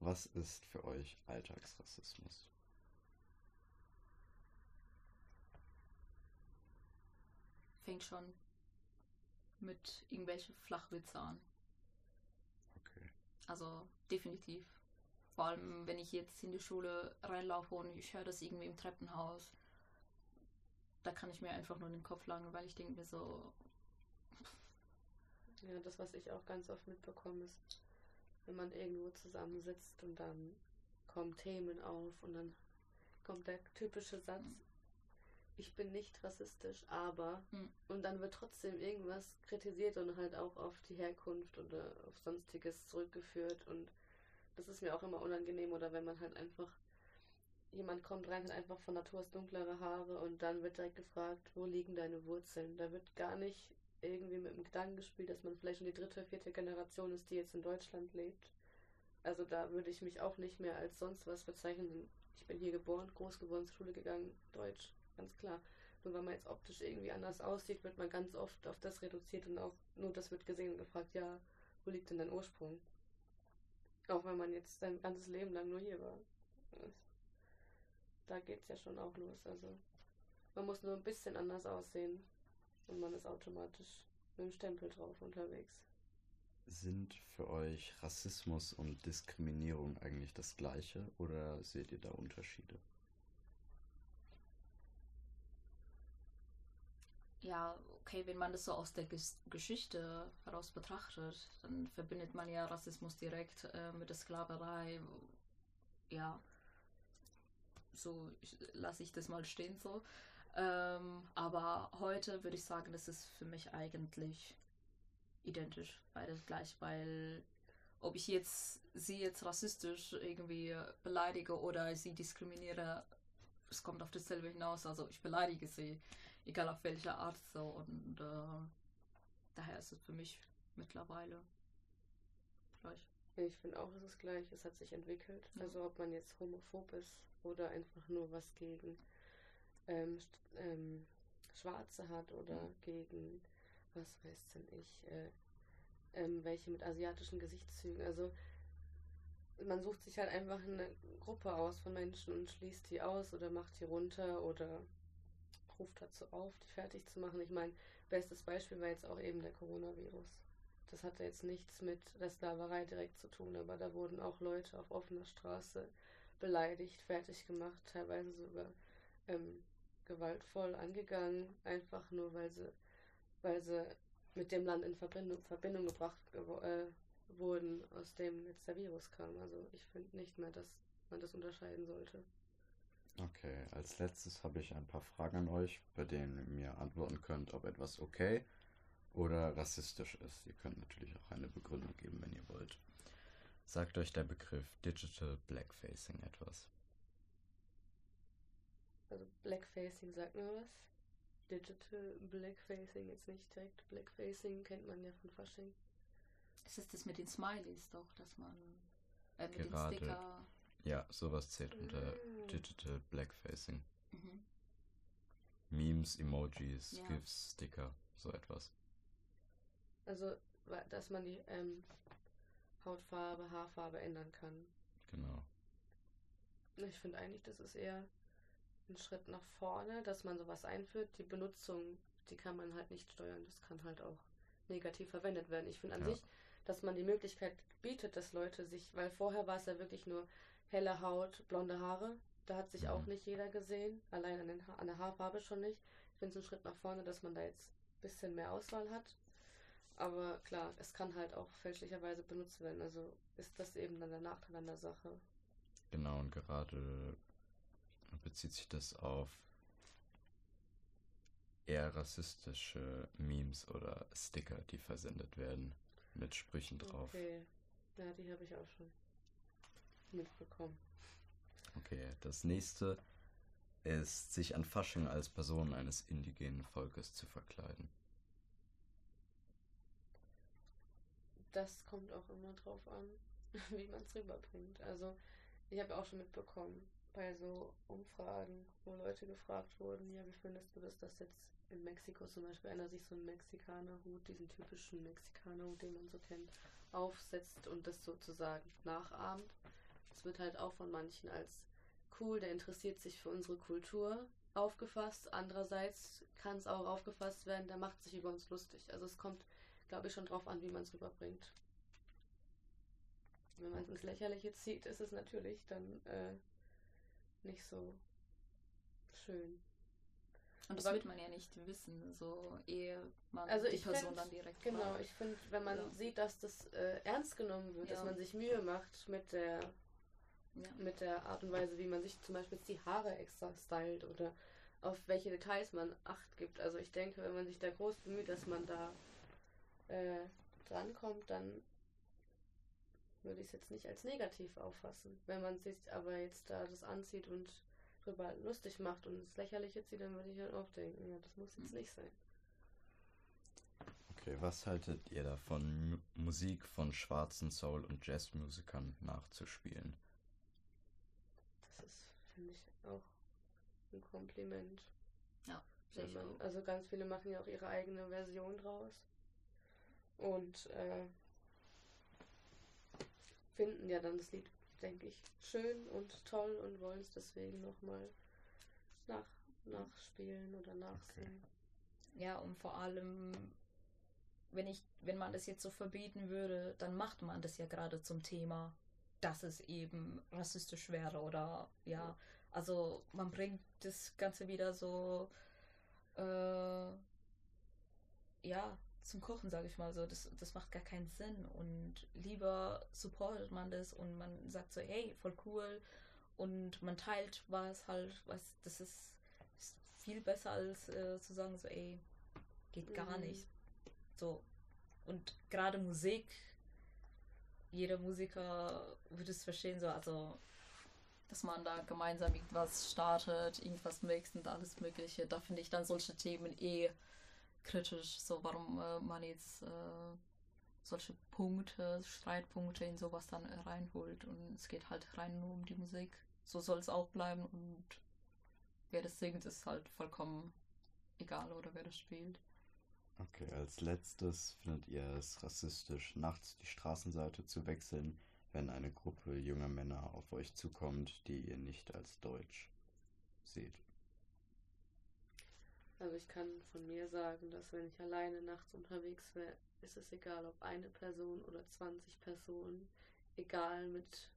Was ist für euch Alltagsrassismus? Fängt schon mit irgendwelchen Flachwitze an. Also definitiv. Vor allem, wenn ich jetzt in die Schule reinlaufe und ich höre das irgendwie im Treppenhaus. da kann ich mir einfach nur den Kopf langen, weil ich denke mir so. Ja, das, was ich auch ganz oft mitbekomme, ist, wenn man irgendwo zusammensitzt und dann kommen Themen auf und dann kommt der typische Satz. Ich bin nicht rassistisch, aber mhm. und dann wird trotzdem irgendwas kritisiert und halt auch auf die Herkunft oder auf sonstiges zurückgeführt und das ist mir auch immer unangenehm oder wenn man halt einfach jemand kommt rein, hat einfach von Natur aus dunklere Haare und dann wird direkt gefragt, wo liegen deine Wurzeln? Da wird gar nicht irgendwie mit dem Gedanken gespielt, dass man vielleicht schon die dritte, vierte Generation ist, die jetzt in Deutschland lebt. Also da würde ich mich auch nicht mehr als sonst was bezeichnen. Ich bin hier geboren, groß geworden, zur Schule gegangen, Deutsch, ganz klar. Nur weil man jetzt optisch irgendwie anders aussieht, wird man ganz oft auf das reduziert und auch nur das wird gesehen und gefragt, ja, wo liegt denn dein Ursprung? Auch wenn man jetzt sein ganzes Leben lang nur hier war da geht es ja schon auch los. Also man muss nur ein bisschen anders aussehen und man ist automatisch mit dem Stempel drauf unterwegs. Sind für euch Rassismus und Diskriminierung eigentlich das gleiche oder seht ihr da Unterschiede? Ja, okay, wenn man das so aus der Ges Geschichte heraus betrachtet, dann verbindet man ja Rassismus direkt äh, mit der Sklaverei. Ja, so lasse ich das mal stehen so. Ähm, aber heute würde ich sagen, das ist für mich eigentlich identisch, beides gleich, weil ob ich jetzt sie jetzt rassistisch irgendwie beleidige oder sie diskriminiere, es kommt auf dasselbe hinaus. Also ich beleidige sie, egal auf welche Art so. Und äh, daher ist es für mich mittlerweile gleich. Ich finde auch, es ist gleich. Es hat sich entwickelt. Ja. Also ob man jetzt homophob ist oder einfach nur was gegen ähm, ähm, Schwarze hat oder mhm. gegen, was weiß denn ich, äh, ähm, welche mit asiatischen Gesichtszügen. Also man sucht sich halt einfach eine Gruppe aus von Menschen und schließt die aus oder macht die runter oder ruft dazu auf, die fertig zu machen. Ich meine, bestes Beispiel war jetzt auch eben der Coronavirus. Das hatte jetzt nichts mit der Sklaverei direkt zu tun, aber da wurden auch Leute auf offener Straße beleidigt, fertig gemacht, teilweise sogar ähm, gewaltvoll angegangen, einfach nur weil sie, weil sie mit dem Land in Verbindung, Verbindung gebracht äh, wurden, aus dem jetzt der Virus kam. Also ich finde nicht mehr, dass man das unterscheiden sollte. Okay, als letztes habe ich ein paar Fragen an euch, bei denen ihr mir antworten könnt, ob etwas okay oder rassistisch ist. Ihr könnt natürlich auch eine Begründung geben, wenn ihr wollt. Sagt euch der Begriff Digital Blackfacing etwas? Also Blackfacing sagt mir was. Digital Blackfacing jetzt nicht direkt. Blackfacing kennt man ja von Fasching. Es ist das mit den Smileys doch, dass man äh, mit Gerade, den Sticker. Ja, sowas zählt unter mm. Digital Blackfacing. Mhm. Memes, Emojis, ja. GIFs, Sticker, so etwas. Also, dass man die ähm, Hautfarbe, Haarfarbe ändern kann. Genau. Ich finde eigentlich, das ist eher ein Schritt nach vorne, dass man sowas einführt. Die Benutzung, die kann man halt nicht steuern. Das kann halt auch negativ verwendet werden. Ich finde an ja. sich, dass man die Möglichkeit bietet, dass Leute sich, weil vorher war es ja wirklich nur helle Haut, blonde Haare. Da hat sich mhm. auch nicht jeder gesehen, allein an, den ha an der Haarfarbe schon nicht. Ich finde es ein Schritt nach vorne, dass man da jetzt ein bisschen mehr Auswahl hat. Aber klar, es kann halt auch fälschlicherweise benutzt werden. Also ist das eben dann der Nachteil an der Sache. Genau, und gerade bezieht sich das auf eher rassistische Memes oder Sticker, die versendet werden mit Sprüchen drauf. Okay, ja, die habe ich auch schon mitbekommen. Okay, das nächste ist, sich an Fasching als Person eines indigenen Volkes zu verkleiden. das kommt auch immer drauf an, wie man es rüberbringt. Also ich habe auch schon mitbekommen bei so Umfragen, wo Leute gefragt wurden, ja, wie findest du das, dass jetzt in Mexiko zum Beispiel einer sich so einen Mexikanerhut, diesen typischen Mexikanerhut, den man so kennt, aufsetzt und das sozusagen nachahmt. Das wird halt auch von manchen als cool, der interessiert sich für unsere Kultur aufgefasst. Andererseits kann es auch aufgefasst werden, der macht sich über uns lustig. Also es kommt glaube ich, schon drauf an, wie man es rüberbringt. Wenn man es ins Lächerliche zieht, ist es natürlich dann äh, nicht so schön. Und das Aber- wird man ja nicht wissen, so ehe man Also die ich Person find- dann direkt Genau, fragt. ich finde, wenn man Ja. sieht, dass das äh, ernst genommen wird, dass Ja. man sich Mühe macht mit der, Ja. mit der Art und Weise, wie man sich zum Beispiel die Haare extra stylt oder auf welche Details man Acht gibt. Also ich denke, wenn man sich da groß bemüht, dass man da äh, drankommt, dann würde ich es jetzt nicht als negativ auffassen. Wenn man sich aber jetzt da das anzieht und drüber lustig macht und es lächerlich zieht, dann würde ich halt auch denken, ja, das muss jetzt Mhm. nicht sein. Okay, was haltet ihr davon, M Musik von schwarzen Soul- und Jazzmusikern nachzuspielen? Finde ich, auch ein Kompliment. Ja, sehe man, auch. also ganz viele machen ja auch ihre eigene Version draus. Und äh, finden ja dann das Lied, denke ich, schön und toll und wollen es deswegen nochmal nach, nachspielen oder nachsingen. Ja, und vor allem, wenn ich, wenn man das jetzt so verbieten würde, dann macht man das ja gerade zum Thema, dass es eben rassistisch wäre oder ja, also man bringt das Ganze wieder so äh, ja zum Kochen, sage ich mal so. Das, das macht gar keinen Sinn und lieber supportet man das und man sagt so, hey, voll cool und man teilt was halt, was das ist, ist viel besser als äh, zu sagen so, ey, geht gar Mhm. nicht. So. Und gerade Musik, jeder Musiker würde es verstehen, so, also, dass man da gemeinsam irgendwas startet, irgendwas mixt und alles Mögliche. Da finde ich dann solche Themen eh kritisch, so, warum äh, man jetzt äh, solche Punkte, Streitpunkte in sowas dann äh, reinholt. Und es geht halt rein nur um die Musik. So soll es auch bleiben und wer das singt, ist halt vollkommen egal oder wer das spielt. Okay, als letztes findet ihr es rassistisch, nachts die Straßenseite zu wechseln, wenn eine Gruppe junger Männer auf euch zukommt, die ihr nicht als deutsch seht. Also ich kann von mir sagen, dass wenn ich alleine nachts unterwegs wäre, ist es egal, ob eine Person oder 20 Personen, egal mit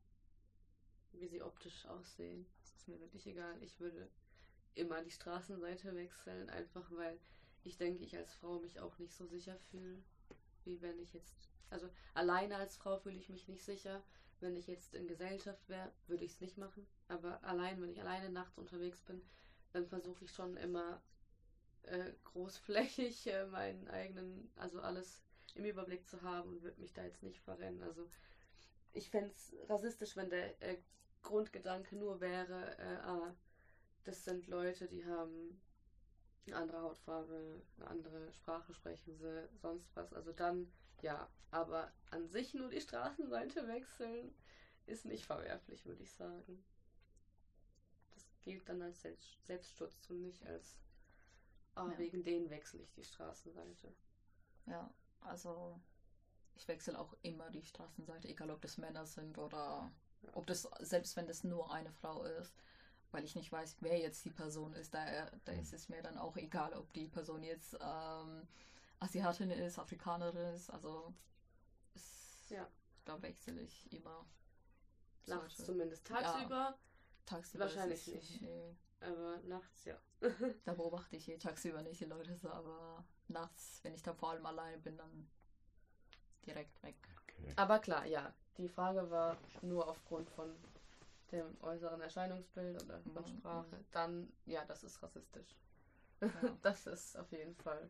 wie sie optisch aussehen. Das ist mir wirklich egal. Ich würde immer die Straßenseite wechseln, einfach weil ich denke, ich als Frau mich auch nicht so sicher fühle, wie wenn ich jetzt, also alleine als Frau fühle ich mich nicht sicher. Wenn ich jetzt in Gesellschaft wäre, würde ich es nicht machen. Aber allein, wenn ich alleine nachts unterwegs bin, dann versuche ich schon immer äh, großflächig äh, meinen eigenen, also alles im Überblick zu haben und würde mich da jetzt nicht verrennen. Also ich fände es rassistisch, wenn der äh, Grundgedanke nur wäre, äh, ah, das sind Leute, die haben eine andere Hautfarbe, eine andere Sprache sprechen sie, sonst was. Also dann, ja, aber an sich nur die Straßenseite wechseln ist nicht verwerflich, würde ich sagen. Das gilt dann als Selbst Selbstschutz und nicht als, ah, Ja. wegen denen wechsle ich die Straßenseite. Ja, also ich wechsle auch immer die Straßenseite, egal ob das Männer sind oder Ja. ob das, selbst wenn das nur eine Frau ist, weil ich nicht weiß, wer jetzt die Person ist, da, da ist es mir dann auch egal, ob die Person jetzt ähm, Asiatin ist, Afrikanerin ist, also es, Ja. da wechsle ich immer. Nachts solche- zumindest. Ja. Tagsüber, Tagsüber Wahrscheinlich ist es, nicht. Nee, aber nachts ja. da beobachte ich eh tagsüber nicht die Leute so, aber nachts, wenn ich da vor allem alleine bin, dann direkt weg. Okay. Aber klar, ja. Die Frage war nur aufgrund von dem äußeren Erscheinungsbild oder von Mhm, Sprache. mhm. Dann, ja, das ist rassistisch. Ja. Das ist auf jeden Fall.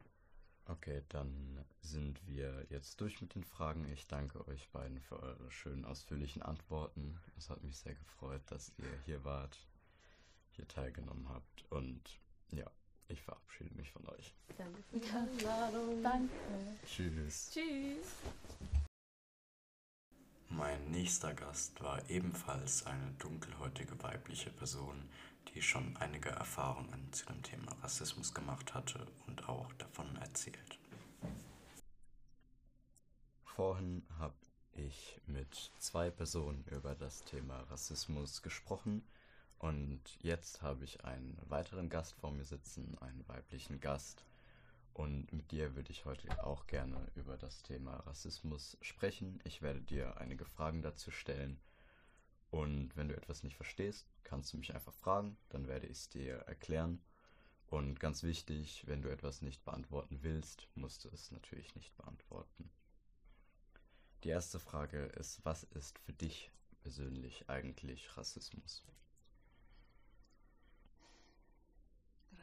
Okay, dann sind wir jetzt durch mit den Fragen. Ich danke euch beiden für eure schönen ausführlichen Antworten. Es hat mich sehr gefreut, dass ihr hier wart, hier teilgenommen habt. Und ja, ich verabschiede mich von euch. Danke für die Einladung. Danke. Tschüss. Tschüss. Mein nächster Gast war ebenfalls eine dunkelhäutige weibliche Person, die schon einige Erfahrungen zu dem Thema Rassismus gemacht hatte und auch davon erzählt. Vorhin habe ich mit zwei Personen über das Thema Rassismus gesprochen und jetzt habe ich einen weiteren Gast vor mir sitzen, einen weiblichen Gast. Und mit dir würde ich heute auch gerne über das Thema Rassismus sprechen. Ich werde dir einige Fragen dazu stellen. Und wenn du etwas nicht verstehst, kannst du mich einfach fragen, dann werde ich es dir erklären. Und ganz wichtig, wenn du etwas nicht beantworten willst, musst du es natürlich nicht beantworten. Die erste Frage ist, was ist für dich persönlich eigentlich Rassismus?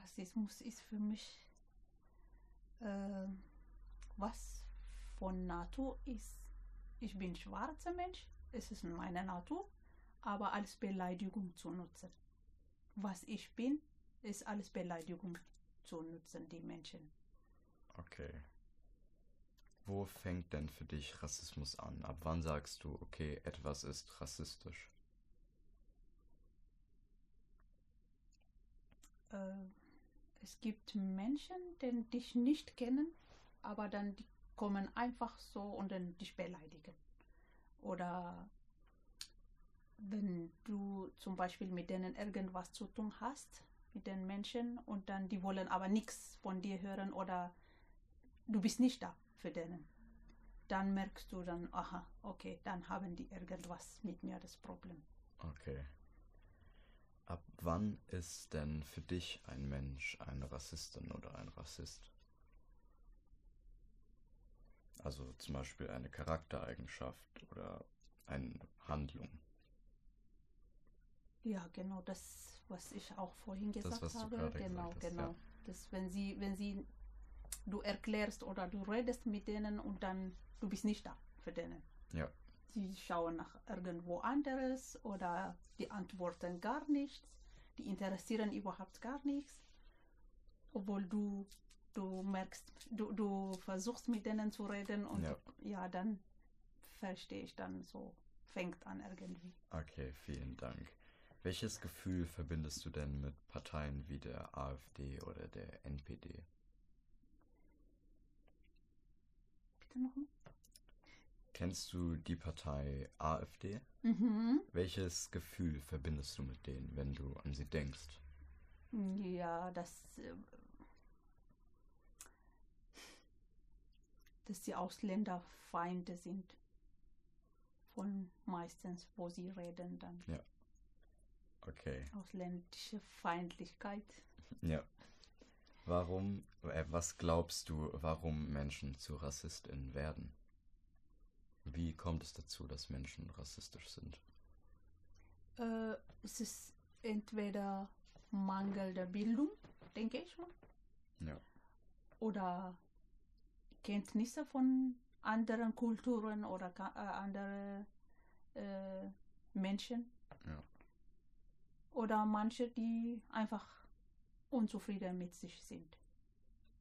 Rassismus ist für mich äh, was von Natur ist. Ich bin schwarzer Mensch, es ist meine Natur, aber als Beleidigung zu nutzen. Was ich bin, ist als Beleidigung zu nutzen, die Menschen. Okay. Wo fängt denn für dich Rassismus an? Ab wann sagst du, okay, etwas ist rassistisch? Äh, es gibt Menschen, die dich nicht kennen, aber dann die kommen einfach so und dann dich beleidigen. Oder wenn du zum Beispiel mit denen irgendwas zu tun hast, mit den Menschen, und dann die wollen aber nichts von dir hören oder du bist nicht da für denen. Dann merkst du dann, aha, okay, dann haben die irgendwas mit mir das Problem. Okay. Ab wann ist denn für dich ein Mensch eine Rassistin oder ein Rassist? Also zum Beispiel eine Charaktereigenschaft oder eine Handlung. Ja, genau, das, was ich auch vorhin gesagt du habe. Genau, gesagt hast, genau. ja. Das, wenn sie, wenn sie, du erklärst oder du redest mit denen und dann du bist nicht da für denen. Ja. Sie schauen nach irgendwo anderes oder die antworten gar nichts. Die interessieren überhaupt gar nichts. Obwohl du, du merkst, du, du versuchst mit denen zu reden und Ja. ja, dann verstehe ich dann so, fängt an irgendwie. Okay, vielen Dank. Welches Gefühl verbindest du denn mit Parteien wie der AfD oder der NPD? Bitte nochmal? Kennst du die Partei AfD? Mhm. Welches Gefühl verbindest du mit denen, wenn du an sie denkst? Ja, dass, äh, dass die Ausländer Feinde sind. Von meistens, wo sie reden, dann Okay. ausländische Feindlichkeit. Ja. Warum, äh, was glaubst du, warum Menschen zu RassistInnen werden? Wie kommt es dazu, dass Menschen rassistisch sind? Äh, es ist entweder Mangel der Bildung, denke ich mal, Ja. oder Kenntnisse von anderen Kulturen oder äh, andere äh, Menschen. Ja. Oder manche, die einfach unzufrieden mit sich sind,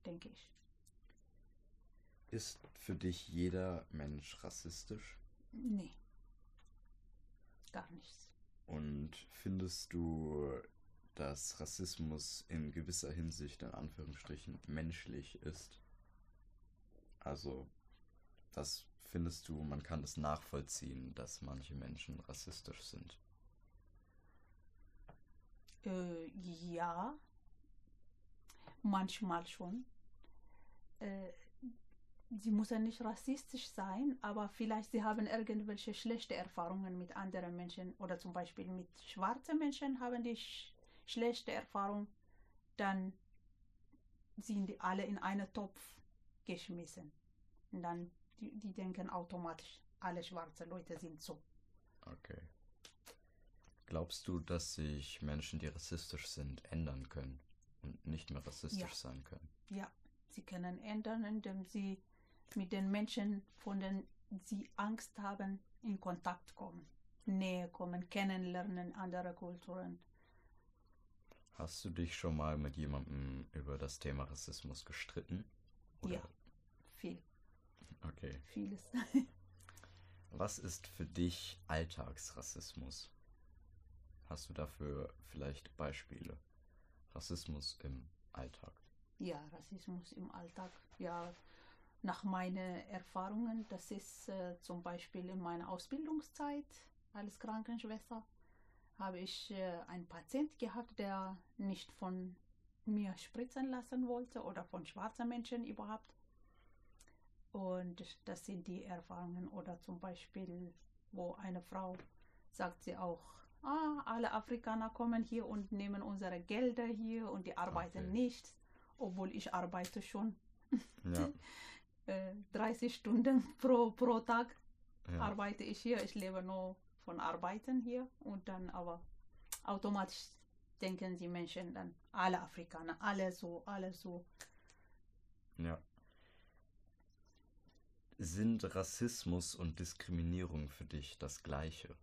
denke ich. Ist für dich jeder Mensch rassistisch? Nee. Gar nichts. Und findest du, dass Rassismus in gewisser Hinsicht in Anführungsstrichen menschlich ist? Also, das findest du, man kann es nachvollziehen, dass manche Menschen rassistisch sind? Äh, ja, manchmal schon. Äh, sie müssen nicht rassistisch sein, aber vielleicht sie haben irgendwelche schlechte Erfahrungen mit anderen Menschen oder zum Beispiel mit schwarzen Menschen haben die sch schlechte Erfahrung, dann sind die alle in einen Topf geschmissen. Und dann die, die denken automatisch, alle schwarzen Leute sind so. Okay. Glaubst du, dass sich Menschen, die rassistisch sind, ändern können und nicht mehr rassistisch Ja. sein können? Ja, sie können ändern, indem sie mit den Menschen, von denen sie Angst haben, in Kontakt kommen, Nähe kommen, kennenlernen andere Kulturen. Hast du dich schon mal mit jemandem über das Thema Rassismus gestritten? Ja. Viel, Okay. vieles. Was ist für dich Alltagsrassismus? Hast du dafür vielleicht Beispiele? Rassismus im Alltag. ja, Rassismus im Alltag. Ja, nach meinen Erfahrungen, das ist äh, zum Beispiel in meiner Ausbildungszeit als Krankenschwester, habe ich äh, einen Patient gehabt, der nicht von mir spritzen lassen wollte oder von schwarzen Menschen überhaupt. Und das sind die Erfahrungen. Oder zum Beispiel, wo eine Frau sagt sie auch, ah, alle Afrikaner kommen hier und nehmen unsere Gelder hier und die arbeiten Okay. nicht, obwohl ich arbeite schon Ja, äh, 30 Stunden pro, pro Tag ja. arbeite ich hier. Ich lebe nur von Arbeiten hier und dann aber automatisch denken die Menschen dann alle Afrikaner, alle so, alle so. ja. Sind Rassismus und Diskriminierung für dich das Gleiche?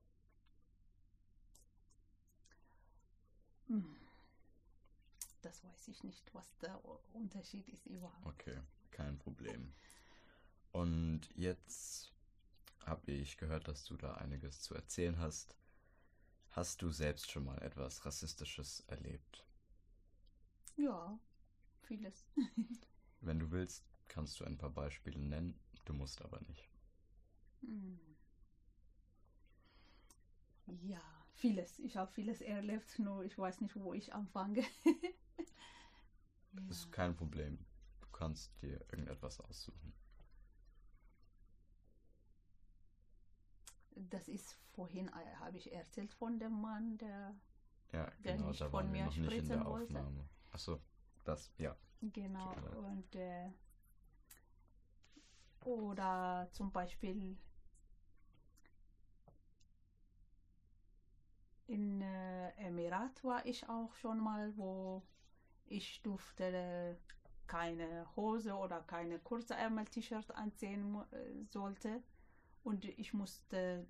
Das weiß ich nicht, was der Unterschied ist überhaupt. Okay, kein Problem. Und jetzt habe ich gehört, dass du da einiges zu erzählen hast. Hast du selbst schon mal etwas Rassistisches erlebt? Ja, vieles. Wenn du willst, kannst du ein paar Beispiele nennen. Du musst aber nicht. Hm. Ja, vieles. Ich habe vieles erlebt, nur ich weiß nicht, wo ich anfange. Das ist kein Problem. Du kannst dir irgendetwas aussuchen. Das ist vorhin, äh, habe ich erzählt von dem Mann, der Ja, Der genau, nicht da von mir noch nicht in spritzen der wollte. Aufnahme. Achso, das, ja. Genau, und äh, oder zum Beispiel in äh, Emirat war ich auch schon mal, wo ich durfte äh, keine Hose oder keine kurze Ärmel-T-Shirt anziehen äh, sollte und ich musste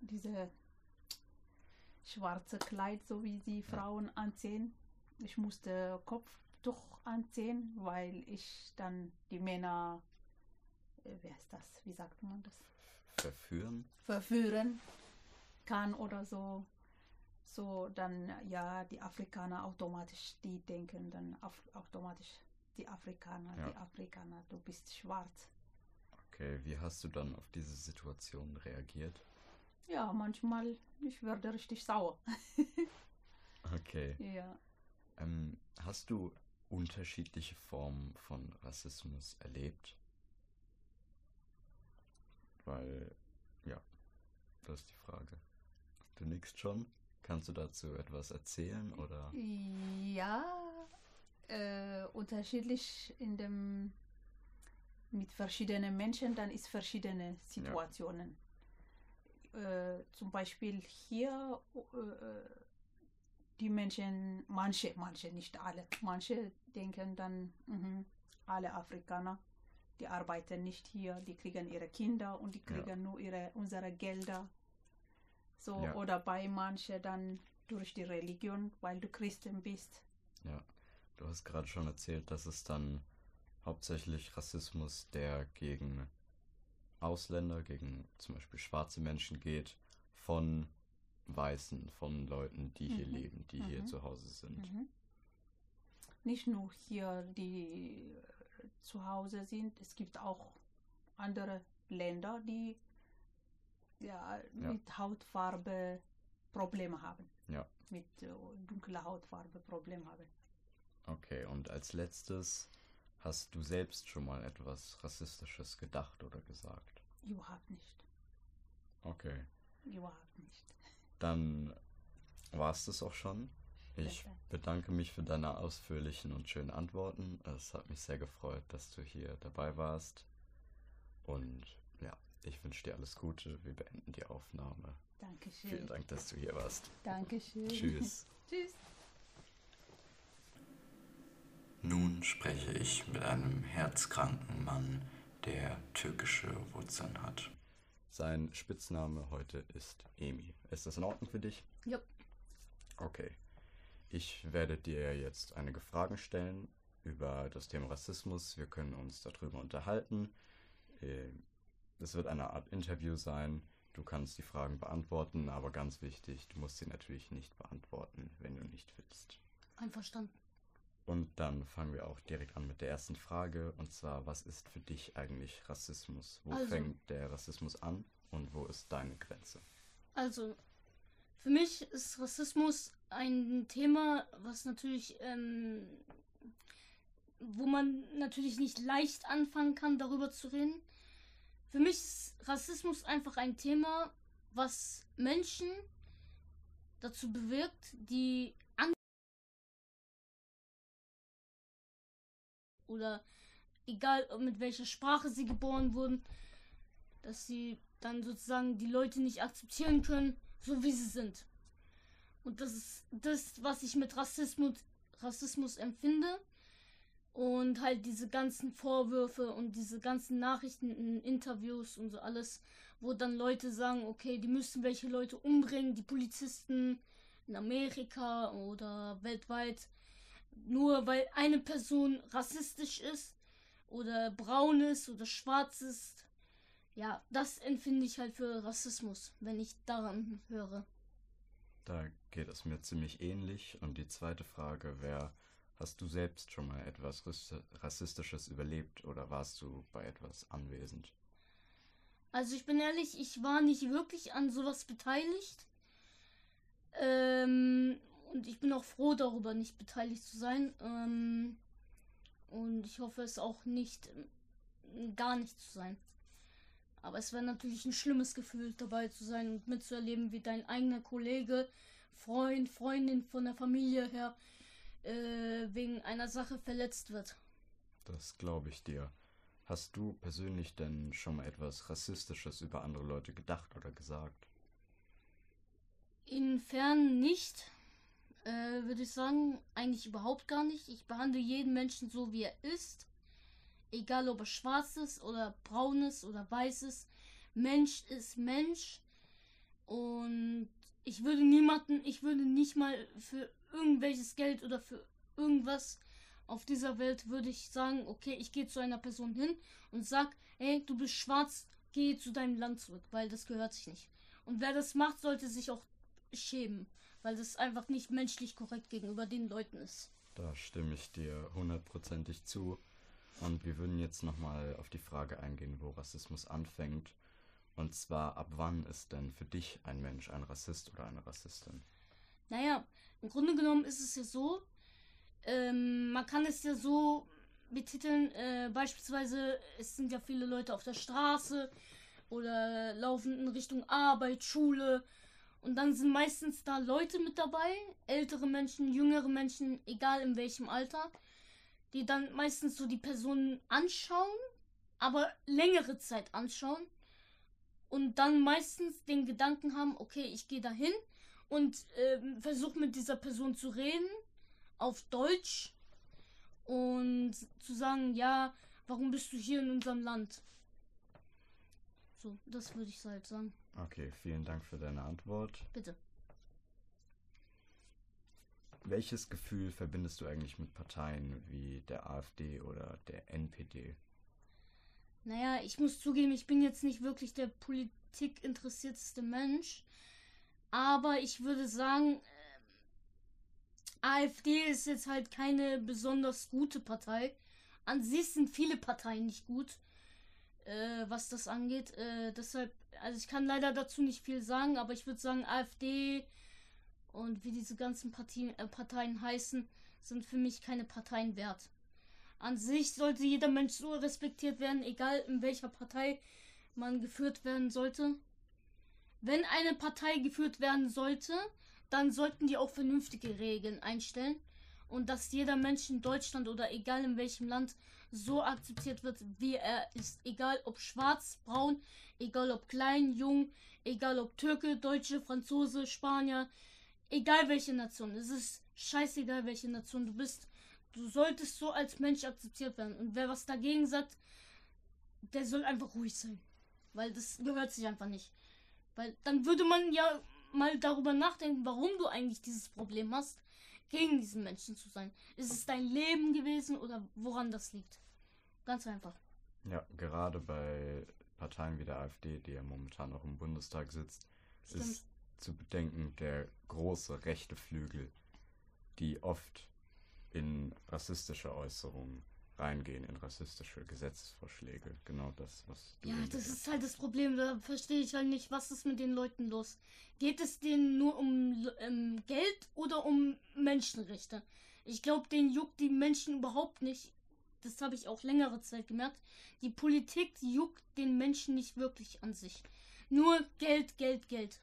diese schwarze Kleid, so wie die Frauen anziehen. Ich musste Kopftuch anziehen, weil ich dann die Männer, äh, wer ist das, wie sagt man das, Verführen? verführen kann oder so. So, dann ja, die Afrikaner automatisch, die denken dann auf, automatisch, die Afrikaner, Ja. die Afrikaner, du bist schwarz. Okay, wie hast du dann auf diese Situation reagiert? Ja, manchmal, ich werde richtig sauer. Okay. Ja. Ähm, hast du unterschiedliche Formen von Rassismus erlebt? Weil, ja, das ist die Frage. Du nickst schon? Kannst du dazu etwas erzählen oder? Ja, äh, unterschiedlich in dem mit verschiedenen Menschen, dann ist verschiedene Situationen. Äh, zum Beispiel hier äh, die Menschen, manche, manche, nicht alle, manche denken dann, mhm, alle Afrikaner, die arbeiten nicht hier, die kriegen ihre Kinder und die Ja. kriegen nur ihre unsere Gelder. So, Ja. oder bei manchen dann durch die Religion, weil du Christen bist. Ja, du hast gerade schon erzählt, dass es dann hauptsächlich Rassismus, der gegen Ausländer, gegen zum Beispiel schwarze Menschen geht, von Weißen, von Leuten, die hier Mhm. leben, die hier Mhm. zu Hause sind. Mhm. Nicht nur hier, die äh, zu Hause sind, es gibt auch andere Länder, die ja, Ja. mit Hautfarbe Probleme haben. Ja. Mit äh, dunkler Hautfarbe Probleme haben. Okay, und als letztes, hast du selbst schon mal etwas Rassistisches gedacht oder gesagt? Überhaupt nicht. Okay, Überhaupt nicht. dann war es das auch schon. Ich bedanke mich für deine ausführlichen und schönen Antworten. Es hat mich sehr gefreut, dass du hier dabei warst. Und ja, ich wünsche dir alles Gute. Wir beenden die Aufnahme. Dankeschön. Vielen Dank, dass du hier warst. Dankeschön. Tschüss. Tschüss. Nun spreche ich mit einem herzkranken Mann, der türkische Wurzeln hat. Sein Spitzname heute ist Emi. Ist das in Ordnung für dich? Jupp. Okay. Ich werde dir jetzt einige Fragen stellen über das Thema Rassismus. Wir können uns darüber unterhalten. Äh, Es wird eine Art Interview sein. Du kannst die Fragen beantworten, aber ganz wichtig, du musst sie natürlich nicht beantworten, wenn du nicht willst. Einverstanden. Und dann fangen wir auch direkt an mit der ersten Frage. Und zwar, was ist für dich eigentlich Rassismus? Wo Also- fängt der Rassismus an und wo ist deine Grenze? Also, für mich ist Rassismus ein Thema, was natürlich, ähm, wo man natürlich nicht leicht anfangen kann, darüber zu reden. Für mich ist Rassismus einfach ein Thema, was Menschen dazu bewirkt, die oder egal mit welcher Sprache sie geboren wurden, dass sie dann sozusagen die Leute nicht akzeptieren können, so wie sie sind. Und das ist das, was ich mit Rassismus, Rassismus empfinde. Und halt diese ganzen Vorwürfe und diese ganzen Nachrichten in Interviews und so alles, wo dann Leute sagen, okay, die müssen welche Leute umbringen, die Polizisten in Amerika oder weltweit, nur weil eine Person rassistisch ist oder braun ist oder schwarz ist. Ja, das empfinde ich halt für Rassismus, wenn ich daran höre. Da geht es mir ziemlich ähnlich. Und die zweite Frage wäre, hast du selbst schon mal etwas Rassistisches überlebt oder warst du bei etwas anwesend? Also ich bin ehrlich, ich war nicht wirklich an sowas beteiligt. Ähm, und ich bin auch froh darüber, nicht beteiligt zu sein. Ähm, und ich hoffe es auch nicht, gar nicht zu sein. Aber es wäre natürlich ein schlimmes Gefühl, dabei zu sein und mitzuerleben, wie dein eigener Kollege, Freund, Freundin von der Familie her äh, wegen einer Sache verletzt wird. Das glaube ich dir. Hast du persönlich denn schon mal etwas Rassistisches über andere Leute gedacht oder gesagt? Inwiefern nicht, äh, würde ich sagen, eigentlich überhaupt gar nicht. Ich behandle jeden Menschen so, wie er ist. Egal, ob er schwarz ist oder braun ist oder weiß ist. Mensch ist Mensch. Und ich würde niemanden, ich würde nicht mal für irgendwelches Geld oder für irgendwas auf dieser Welt würde ich sagen, okay, ich gehe zu einer Person hin und sag, hey, du bist schwarz, geh zu deinem Land zurück, weil das gehört sich nicht. Und wer das macht, sollte sich auch schämen, weil das einfach nicht menschlich korrekt gegenüber den Leuten ist. Da stimme ich dir hundertprozentig zu. Und wir würden jetzt nochmal auf die Frage eingehen, wo Rassismus anfängt. Und zwar, ab wann ist denn für dich ein Mensch ein Rassist oder eine Rassistin? Naja, im Grunde genommen ist es ja so, ähm, man kann es ja so betiteln, äh, beispielsweise, es sind ja viele Leute auf der Straße oder laufen in Richtung Arbeit, Schule und dann sind meistens da Leute mit dabei, ältere Menschen, jüngere Menschen, egal in welchem Alter, die dann meistens so die Personen anschauen, aber längere Zeit anschauen und dann meistens den Gedanken haben, okay, ich gehe dahin und äh, versuche mit dieser Person zu reden auf Deutsch und zu sagen, ja, warum bist du hier in unserem Land? So, das würde ich halt sagen. Okay, vielen Dank für deine Antwort. Bitte. Welches Gefühl verbindest du eigentlich mit Parteien wie der AfD oder der NPD? Naja, ich muss zugeben, ich bin jetzt nicht wirklich der politikinteressierteste Mensch. Aber ich würde sagen, äh, AfD ist jetzt halt keine besonders gute Partei. An sich sind viele Parteien nicht gut, äh, was das angeht. Äh, deshalb also ich kann leider dazu nicht viel sagen, aber ich würde sagen, AfD und wie diese ganzen Partien, äh, Parteien heißen, sind für mich keine Parteien wert. An sich sollte jeder Mensch so respektiert werden, egal in welcher Partei man geführt werden sollte. Wenn eine Partei geführt werden sollte, dann sollten die auch vernünftige Regeln einstellen und dass jeder Mensch in Deutschland oder egal in welchem Land so akzeptiert wird, wie er ist. Egal ob schwarz, braun, egal ob klein, jung, egal ob Türke, Deutsche, Franzose, Spanier, egal welche Nation. Es ist scheißegal, welche Nation du bist. Du solltest so als Mensch akzeptiert werden. Und wer was dagegen sagt, der soll einfach ruhig sein. Weil das gehört sich einfach nicht. Weil dann würde man ja mal darüber nachdenken, warum du eigentlich dieses Problem hast, gegen diesen Menschen zu sein. Ist es dein Leben gewesen oder woran das liegt? Ganz einfach. Ja, gerade bei Parteien wie der AfD, die ja momentan auch im Bundestag sitzt, Stimmt. ist zu bedenken der große rechte Flügel, die oft in rassistische Äußerungen reingehen, in rassistische Gesetzesvorschläge. Genau das, was du. Ja, das ist halt das Problem. Da verstehe ich halt nicht, was ist mit den Leuten los. Geht es denen nur um ähm, Geld oder um Menschenrechte? Ich glaube, denen juckt die Menschen überhaupt nicht das habe ich auch längere Zeit gemerkt, die Politik juckt den Menschen nicht wirklich an sich. Nur Geld, Geld, Geld.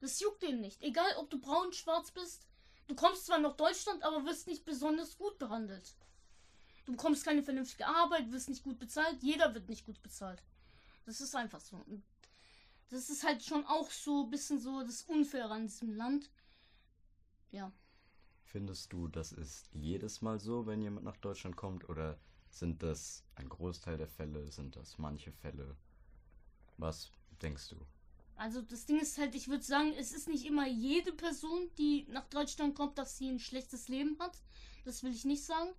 Das juckt denen nicht. Egal, ob du braun, schwarz bist. Du kommst zwar nach Deutschland, aber wirst nicht besonders gut behandelt. Du bekommst keine vernünftige Arbeit, wirst nicht gut bezahlt. Jeder wird nicht gut bezahlt. Das ist einfach so. Und das ist halt schon auch so ein bisschen so das Unfaire an diesem Land. Ja. Findest du, das ist jedes Mal so, wenn jemand nach Deutschland kommt? Oder sind das ein Großteil der Fälle? Sind das manche Fälle? Was denkst du? Also das Ding ist halt, ich würde sagen, es ist nicht immer jede Person, die nach Deutschland kommt, dass sie ein schlechtes Leben hat. Das will ich nicht sagen.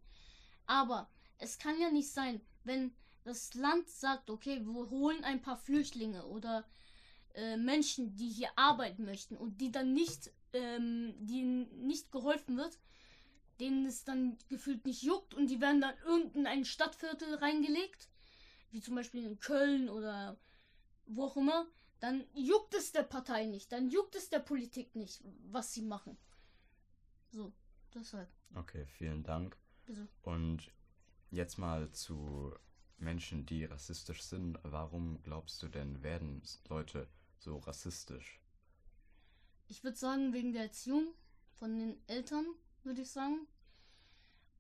Aber es kann ja nicht sein, wenn das Land sagt, okay, wir holen ein paar Flüchtlinge oder äh, Menschen, die hier arbeiten möchten und die dann nicht, ähm, denen nicht geholfen wird, denen es dann gefühlt nicht juckt und die werden dann irgendein Stadtviertel reingelegt, wie zum Beispiel in Köln oder wo auch immer, dann juckt es der Partei nicht, dann juckt es der Politik nicht, was sie machen. So, deshalb. Okay, vielen Dank. Und jetzt mal zu Menschen, die rassistisch sind. Warum glaubst du denn, werden Leute so rassistisch? Ich würde sagen, wegen der Erziehung von den Eltern, würde ich sagen.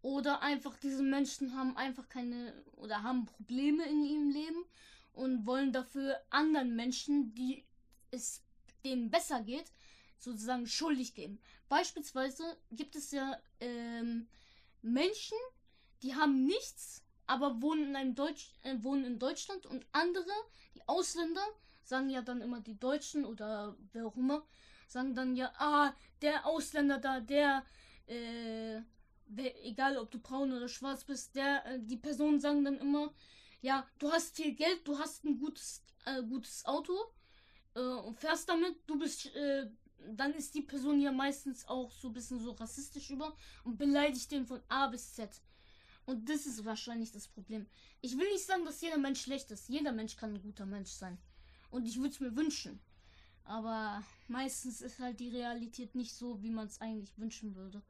Oder einfach diese Menschen haben einfach keine oder haben Probleme in ihrem Leben und wollen dafür anderen Menschen, die es denen besser geht, sozusagen schuldig geben. Beispielsweise gibt es ja ähm, Menschen, die haben nichts, aber wohnen in, einem Deutsch, äh, wohnen in Deutschland und andere, die Ausländer, sagen ja dann immer die Deutschen oder wer auch immer, sagen dann ja, ah, der Ausländer da, der, äh, egal ob du braun oder schwarz bist, der, äh, die Personen sagen dann immer, ja, du hast viel Geld, du hast ein gutes, äh, gutes Auto äh, und fährst damit, du bist, äh, dann ist die Person ja meistens auch so ein bisschen so rassistisch über und beleidigt den von A bis Z. Und das ist wahrscheinlich das Problem. Ich will nicht sagen, dass jeder Mensch schlecht ist. Jeder Mensch kann ein guter Mensch sein. Und ich würde es mir wünschen. Aber meistens ist halt die Realität nicht so, wie man es eigentlich wünschen würde.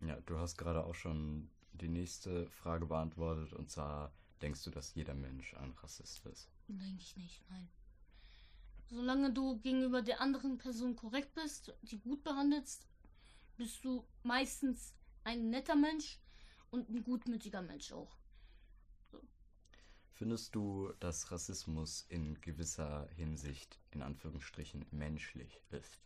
Ja, du hast gerade auch schon die nächste Frage beantwortet. Und zwar, denkst du, dass jeder Mensch ein Rassist ist? Denke ich nicht, nein. Solange du gegenüber der anderen Person korrekt bist, die gut behandelst, bist du meistens ein netter Mensch und ein gutmütiger Mensch auch. Findest du, dass Rassismus in gewisser Hinsicht, in Anführungsstrichen, menschlich ist?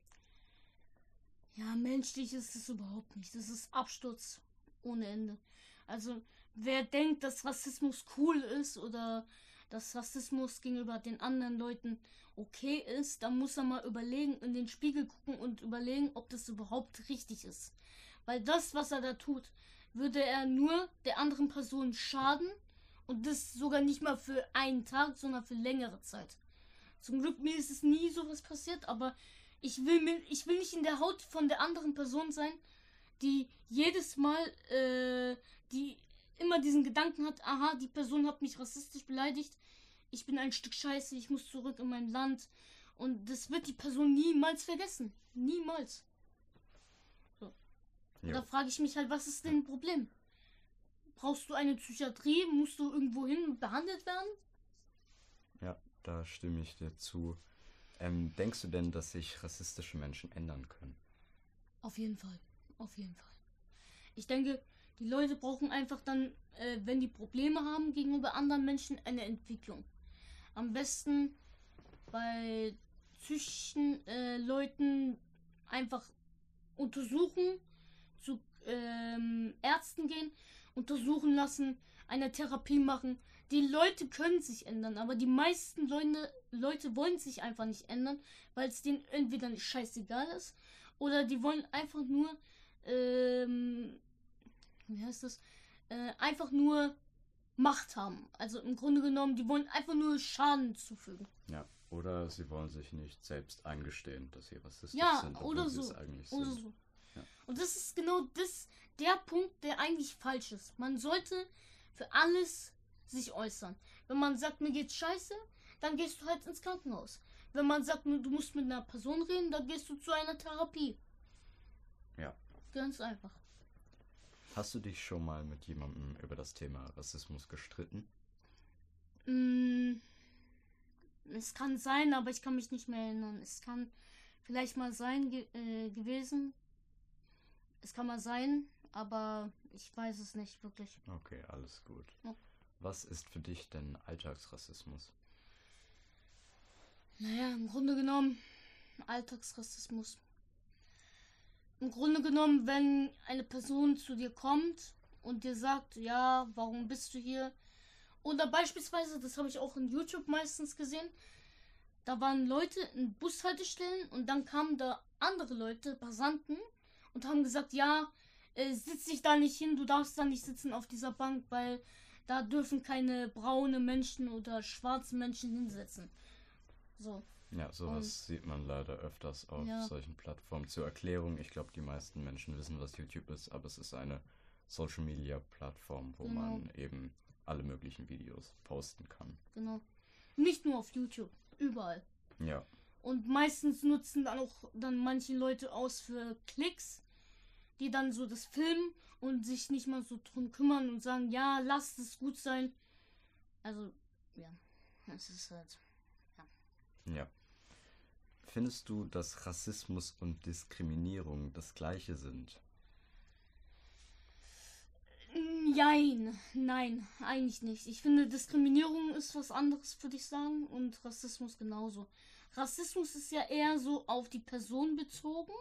Ja, menschlich ist es überhaupt nicht. Das ist Absturz ohne Ende. Also, wer denkt, dass Rassismus cool ist oder dass Rassismus gegenüber den anderen Leuten okay ist, dann muss er mal überlegen, in den Spiegel gucken und überlegen, ob das überhaupt richtig ist. Weil das, was er da tut, würde er nur der anderen Person schaden und das sogar nicht mal für einen Tag, sondern für längere Zeit. Zum Glück mir ist es nie sowas passiert, aber ich will mir, ich will nicht in der Haut von der anderen Person sein, die jedes Mal, äh, die immer diesen Gedanken hat, aha, die Person hat mich rassistisch beleidigt, ich bin ein Stück Scheiße, ich muss zurück in mein Land. Und das wird die Person niemals vergessen. Niemals. So. Da frage ich mich halt, was ist denn ein Problem? Brauchst du eine Psychiatrie? Musst du irgendwo hin behandelt werden? Ja, da stimme ich dir zu. Ähm, denkst du denn, dass sich rassistische Menschen ändern können? Auf jeden Fall. Auf jeden Fall. Ich denke, die Leute brauchen einfach dann, äh, wenn die Probleme haben gegenüber anderen Menschen, eine Entwicklung. Am besten bei psychischen äh, Leuten einfach untersuchen, zu ähm, Ärzten gehen, untersuchen lassen, eine Therapie machen. Die Leute können sich ändern, aber die meisten Leute, Leute wollen sich einfach nicht ändern, weil es denen entweder nicht scheißegal ist oder die wollen einfach nur, ähm, wie heißt das, äh, einfach nur Macht haben. Also im Grunde genommen, die wollen einfach nur Schaden zufügen. Ja, oder sie wollen sich nicht selbst eingestehen, dass sie rassistisch ja, sind, oder so. eigentlich oder sind. so. Ja. Und das ist genau das, der Punkt, der eigentlich falsch ist. Man sollte für alles sich äußern. Wenn man sagt, mir geht's scheiße, dann gehst du halt ins Krankenhaus. Wenn man sagt, du musst mit einer Person reden, dann gehst du zu einer Therapie. Ja. Ganz einfach. Hast du dich schon mal mit jemandem über das Thema Rassismus gestritten? Mm, es kann sein, aber ich kann mich nicht mehr erinnern. Es kann vielleicht mal sein ge äh, gewesen. Es kann mal sein, aber ich weiß es nicht wirklich. Okay, alles gut. Ja. Was ist für dich denn Alltagsrassismus? Naja, im Grunde genommen Alltagsrassismus. Im Grunde genommen, wenn eine Person zu dir kommt und dir sagt, ja, warum bist du hier? Oder beispielsweise, das habe ich auch in YouTube meistens gesehen, da waren Leute in Bushaltestellen und dann kamen da andere Leute, Passanten, und haben gesagt, ja, äh, sitz dich da nicht hin, du darfst da nicht sitzen auf dieser Bank, weil da dürfen keine braune Menschen oder schwarze Menschen hinsetzen. So. Ja, sowas sieht man leider öfters auf Ja. solchen Plattformen. Zur Erklärung, ich glaube, die meisten Menschen wissen, was YouTube ist, aber es ist eine Social Media Plattform, wo Genau. man eben alle möglichen Videos posten kann. Genau. Nicht nur auf YouTube, überall. Ja, Und meistens nutzen dann auch dann manche Leute aus für Klicks, die dann so das filmen und sich nicht mal so drum kümmern und sagen, ja, lasst es gut sein. Also, ja, es ist halt. Ja. Findest du, dass Rassismus und Diskriminierung das gleiche sind? Nein, nein, eigentlich nicht. Ich finde, Diskriminierung ist was anderes, würde ich sagen, und Rassismus genauso. Rassismus ist ja eher so auf die Person bezogen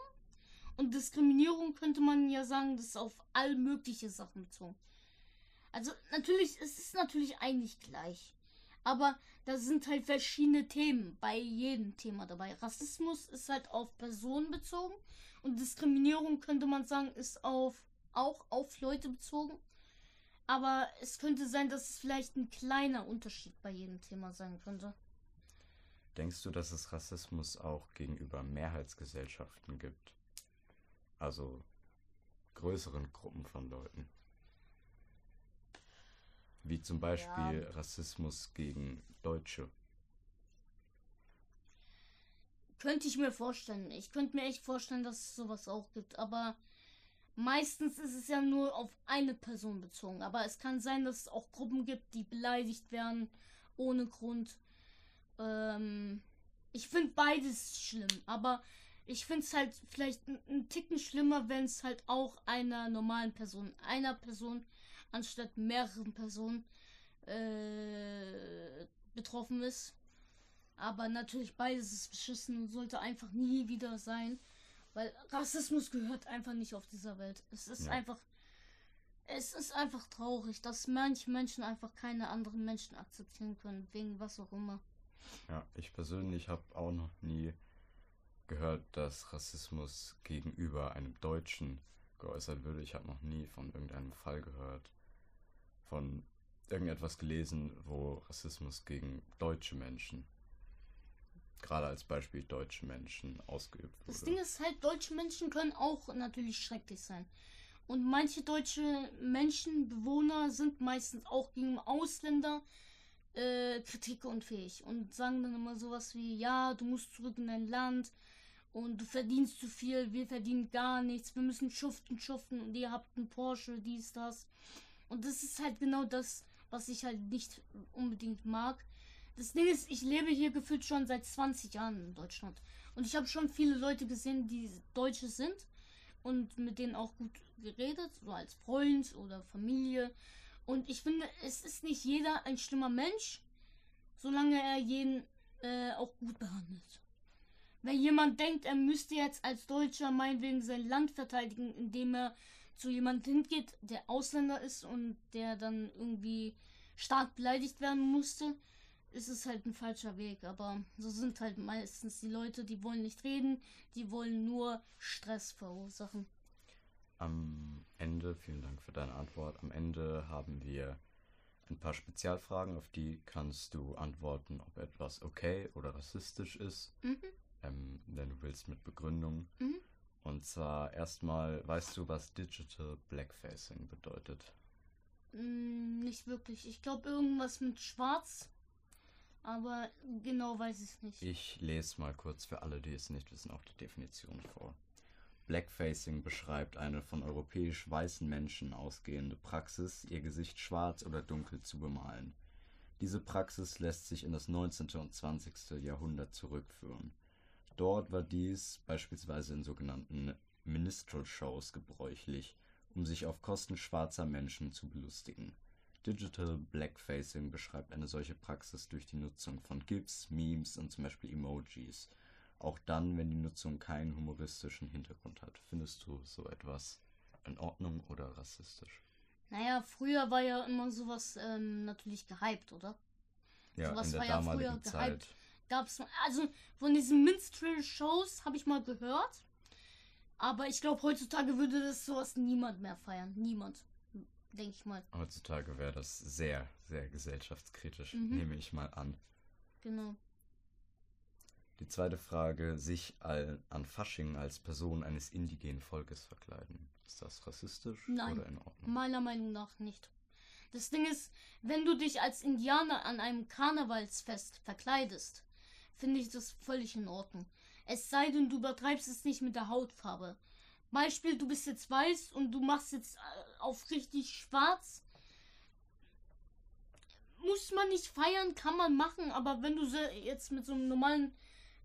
und Diskriminierung könnte man ja sagen, das ist auf all mögliche Sachen bezogen. Also natürlich, es ist natürlich eigentlich gleich. Aber da sind halt verschiedene Themen bei jedem Thema dabei. Rassismus ist halt auf Personen bezogen und Diskriminierung könnte man sagen, ist auf auch auf Leute bezogen. Aber es könnte sein, dass es vielleicht ein kleiner Unterschied bei jedem Thema sein könnte. Denkst du, dass es Rassismus auch gegenüber Mehrheitsgesellschaften gibt? Also größeren Gruppen von Leuten? Wie zum Beispiel Rassismus gegen Deutsche. Könnte ich mir vorstellen. Ich könnte mir echt vorstellen, dass es sowas auch gibt. Aber meistens ist es ja nur auf eine Person bezogen. Aber es kann sein, dass es auch Gruppen gibt, die beleidigt werden ohne Grund. Ähm, ich finde beides schlimm. Aber ich finde es halt vielleicht ein, ein Ticken schlimmer, wenn es halt auch einer normalen Person, einer Person anstatt mehreren Personen äh, betroffen ist. Aber natürlich beides ist beschissen und sollte einfach nie wieder sein. Weil Rassismus gehört einfach nicht auf dieser Welt. Es ist Ja. einfach. Es ist einfach traurig, dass manche Menschen einfach keine anderen Menschen akzeptieren können, wegen was auch immer. Ja, ich persönlich habe auch noch nie gehört, dass Rassismus gegenüber einem Deutschen geäußert würde. Ich habe noch nie von irgendeinem Fall gehört, von irgendetwas gelesen, wo Rassismus gegen deutsche Menschen, gerade als Beispiel deutsche Menschen, ausgeübt Das wurde. Ding ist halt, deutsche Menschen können auch natürlich schrecklich sein. Und manche deutsche Menschen, Bewohner sind meistens auch gegen Ausländer äh, kritikunfähig und sagen dann immer sowas wie, ja, du musst zurück in dein Land und du verdienst zu viel, wir verdienen gar nichts, wir müssen schuften, schuften und ihr habt einen Porsche, dies, das. Und das ist halt genau das, was ich halt nicht unbedingt mag. Das Ding ist, ich lebe hier gefühlt schon seit 20 Jahren in Deutschland. Und ich habe schon viele Leute gesehen, die Deutsche sind und mit denen auch gut geredet, so als Freund oder Familie. Und ich finde, es ist nicht jeder ein schlimmer Mensch, solange er jeden äh, auch gut behandelt. Wenn jemand denkt, er müsste jetzt als Deutscher meinetwegen sein Land verteidigen, indem er zu jemandem hingeht, der Ausländer ist und der dann irgendwie stark beleidigt werden musste, ist es halt ein falscher Weg. Aber so sind halt meistens die Leute, die wollen nicht reden, die wollen nur Stress verursachen. Am Ende, vielen Dank für deine Antwort. Am Ende haben wir ein paar Spezialfragen, auf die kannst du antworten, ob etwas okay oder rassistisch ist, Mhm. ähm, wenn du willst mit Begründung. Mhm. Und zwar erstmal, weißt du, was Digital Blackfacing bedeutet? Mm, nicht wirklich. Ich glaube irgendwas mit Schwarz. Aber genau weiß ich es nicht. Ich lese mal kurz für alle, die es nicht wissen, auch die Definition vor. Blackfacing beschreibt eine von europäisch weißen Menschen ausgehende Praxis, ihr Gesicht schwarz oder dunkel zu bemalen. Diese Praxis lässt sich in das 19. und 20. Jahrhundert zurückführen. Dort war dies beispielsweise in sogenannten Minstrel-Shows gebräuchlich, um sich auf Kosten schwarzer Menschen zu belustigen. Digital Blackfacing beschreibt eine solche Praxis durch die Nutzung von GIFs, Memes und zum Beispiel Emojis. Auch dann, wenn die Nutzung keinen humoristischen Hintergrund hat. Findest du so etwas in Ordnung oder rassistisch? Naja, früher war ja immer sowas ähm, natürlich gehypt, oder? Ja, Sowas in der war ja damaligen früher Zeit. Gab's also von diesen Minstrel-Shows habe ich mal gehört. Aber ich glaube, heutzutage würde das sowas niemand mehr feiern. Niemand. Denke ich mal. Heutzutage wäre das sehr, sehr gesellschaftskritisch, Mhm. nehme ich mal an. Genau. Die zweite Frage, sich all, an Fasching als Person eines indigenen Volkes verkleiden. Ist das rassistisch Nein. oder in Ordnung? Meiner Meinung nach nicht. Das Ding ist, wenn du dich als Indianer an einem Karnevalsfest verkleidest, finde ich das völlig in Ordnung. Es sei denn, du übertreibst es nicht mit der Hautfarbe. Beispiel, du bist jetzt weiß und du machst jetzt äh, auf richtig schwarz. Muss man nicht feiern, kann man machen, aber wenn du jetzt mit so einem normalen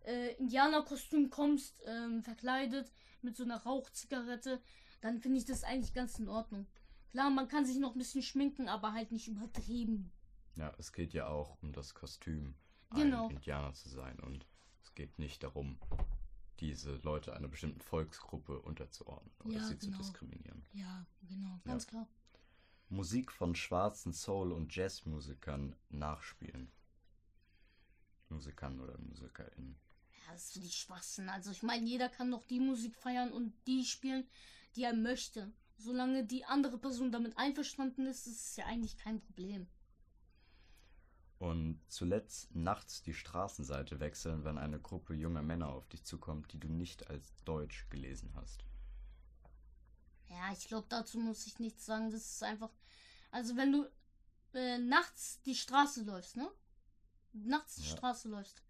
äh, Indianerkostüm kommst, ähm, verkleidet, mit so einer Rauchzigarette, dann finde ich das eigentlich ganz in Ordnung. Klar, man kann sich noch ein bisschen schminken, aber halt nicht übertrieben. Ja, es geht ja auch um das Kostüm, Genau. ein Indianer zu sein. Und es geht nicht darum, diese Leute einer bestimmten Volksgruppe unterzuordnen oder Ja, sie zu genau. diskriminieren. Ja, genau, ganz klar. Musik von schwarzen Soul- und Jazzmusikern nachspielen. Musikern oder MusikerInnen. Ja, das finde ich Schwachsinn. Also ich meine, jeder kann doch die Musik feiern und die spielen, die er möchte. Solange die andere Person damit einverstanden ist, ist es ja eigentlich kein Problem. Und zuletzt nachts die Straßenseite wechseln, wenn eine Gruppe junger Männer auf dich zukommt, die du nicht als Deutsch gelesen hast. Ja, ich glaube, dazu muss ich nichts sagen. Das ist einfach. Also, wenn du äh, nachts die Straße läufst, ne? Nachts die Ja. Straße läufst.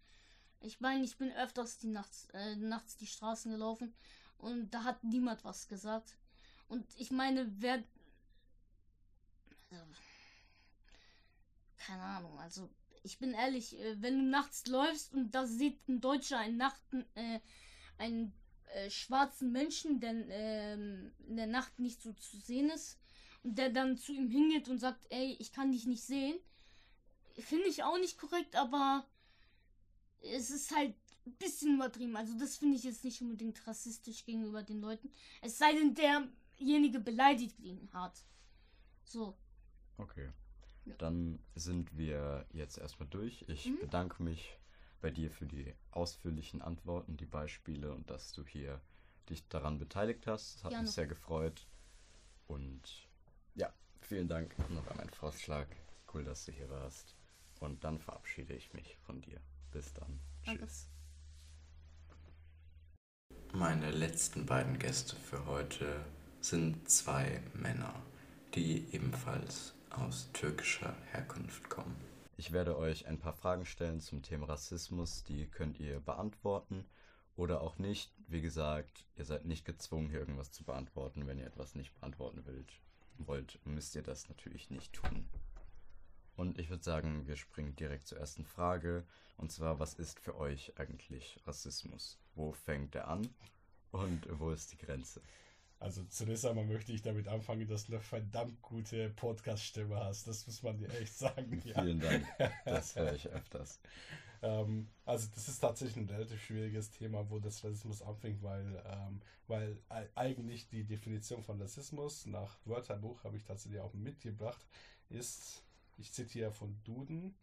Ich meine, ich bin öfters die nachts, äh, nachts die Straßen gelaufen und da hat niemand was gesagt. Und ich meine, wer. Also, keine Ahnung, also ich bin ehrlich, äh, wenn du nachts läufst und da sieht ein Deutscher einen Nachten, äh, einen äh, schwarzen Menschen, der ähm, in der Nacht nicht so zu sehen ist und der dann zu ihm hingeht und sagt, ey, ich kann dich nicht sehen, finde ich auch nicht korrekt, aber es ist halt ein bisschen übertrieben. Also das finde ich jetzt nicht unbedingt rassistisch gegenüber den Leuten. Es sei denn, derjenige beleidigt ihn hart. So. Okay. Dann sind wir jetzt erstmal durch. Ich Mhm. bedanke mich bei dir für die ausführlichen Antworten, die Beispiele und dass du hier dich daran beteiligt hast. Das hat Gerne. mich sehr gefreut. Und ja, vielen Dank noch an meinen Vorschlag. Cool, dass du hier warst. Und dann verabschiede ich mich von dir. Bis dann. Danke. Tschüss. Meine letzten beiden Gäste für heute sind zwei Männer, die ebenfalls aus türkischer Herkunft kommen. Ich werde euch ein paar Fragen stellen zum Thema Rassismus, die könnt ihr beantworten oder auch nicht. Wie gesagt, ihr seid nicht gezwungen, hier irgendwas zu beantworten. Wenn ihr etwas nicht beantworten wollt, wollt müsst ihr das natürlich nicht tun. Und ich würde sagen, wir springen direkt zur ersten Frage. Und zwar, was ist für euch eigentlich Rassismus? Wo fängt er an und wo ist die Grenze? Also zunächst einmal möchte ich damit anfangen, dass du eine verdammt gute Podcast-Stimme hast. Das muss man dir echt sagen. Ja. Vielen Dank. Das höre ich öfters. Ähm, also das ist tatsächlich ein relativ schwieriges Thema, wo das Rassismus anfängt, weil, ähm, weil eigentlich die Definition von Rassismus nach Wörterbuch habe ich tatsächlich auch mitgebracht, ist, ich zitiere von Duden,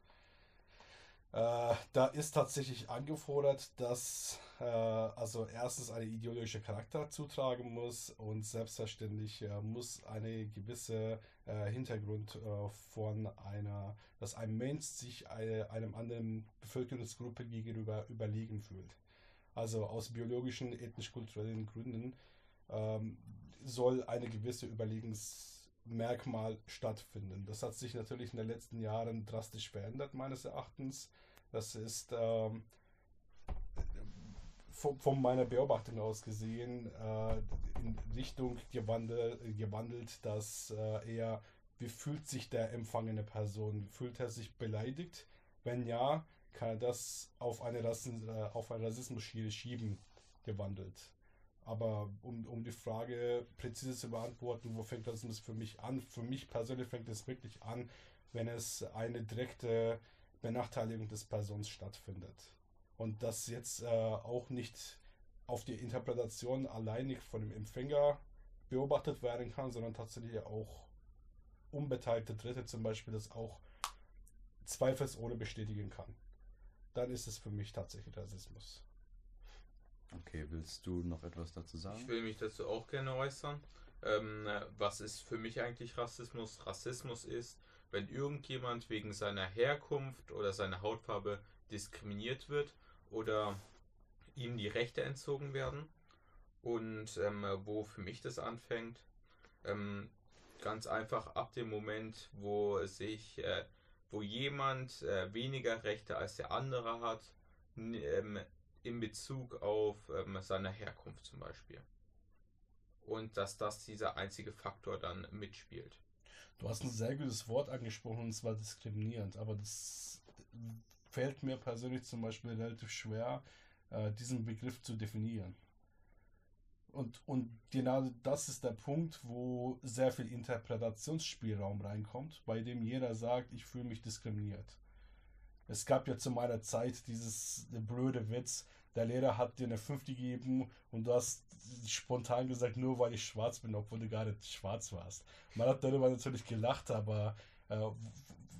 äh, da ist tatsächlich angefordert, dass äh, also erstens eine ideologische Charakter zutragen muss und selbstverständlich äh, muss eine gewisse äh, Hintergrund äh, von einer, dass ein Mensch sich eine, einem anderen Bevölkerungsgruppe gegenüber überlegen fühlt. Also aus biologischen, ethnisch-kulturellen Gründen ähm, soll eine gewisse Überlegensmerkmal stattfinden. Das hat sich natürlich in den letzten Jahren drastisch verändert, meines Erachtens. Das ist ähm, von, von meiner Beobachtung aus gesehen äh, in Richtung gewandelt, gewandelt dass äh, eher, wie fühlt sich der empfangene Person? Fühlt er sich beleidigt? Wenn ja, kann er das auf eine, Rassen, äh, auf eine Rassismus-Schiene schieben, gewandelt. Aber um, um die Frage präzise zu beantworten, wo fängt Rassismus für mich an? Für mich persönlich fängt es wirklich an, wenn es eine direkte Benachteiligung des Persons stattfindet. Und das jetzt äh, auch nicht auf die Interpretation alleinig von dem Empfänger beobachtet werden kann, sondern tatsächlich auch unbeteiligte Dritte zum Beispiel das auch zweifelsohne bestätigen kann. Dann ist es für mich tatsächlich Rassismus. Okay, willst du noch etwas dazu sagen? Ich will mich dazu auch gerne äußern. Ähm, was ist für mich eigentlich Rassismus? Rassismus ist, wenn irgendjemand wegen seiner Herkunft oder seiner Hautfarbe diskriminiert wird oder ihm die Rechte entzogen werden. Und ähm, wo für mich das anfängt, ähm, ganz einfach ab dem Moment, wo sich, äh, wo jemand äh, weniger Rechte als der andere hat, ähm, in Bezug auf ähm, seine Herkunft zum Beispiel. Und dass das dieser einzige Faktor dann mitspielt. Du hast ein sehr gutes Wort angesprochen, und zwar diskriminierend, aber das fällt mir persönlich zum Beispiel relativ schwer, äh, diesen Begriff zu definieren. Und, und genau das ist der Punkt, wo sehr viel Interpretationsspielraum reinkommt, bei dem jeder sagt, ich fühle mich diskriminiert. Es gab ja zu meiner Zeit dieses blöde Witz, der Lehrer hat dir eine 5 gegeben und du hast spontan gesagt, nur weil ich schwarz bin, obwohl du gar nicht schwarz warst. Man hat darüber natürlich gelacht, aber äh,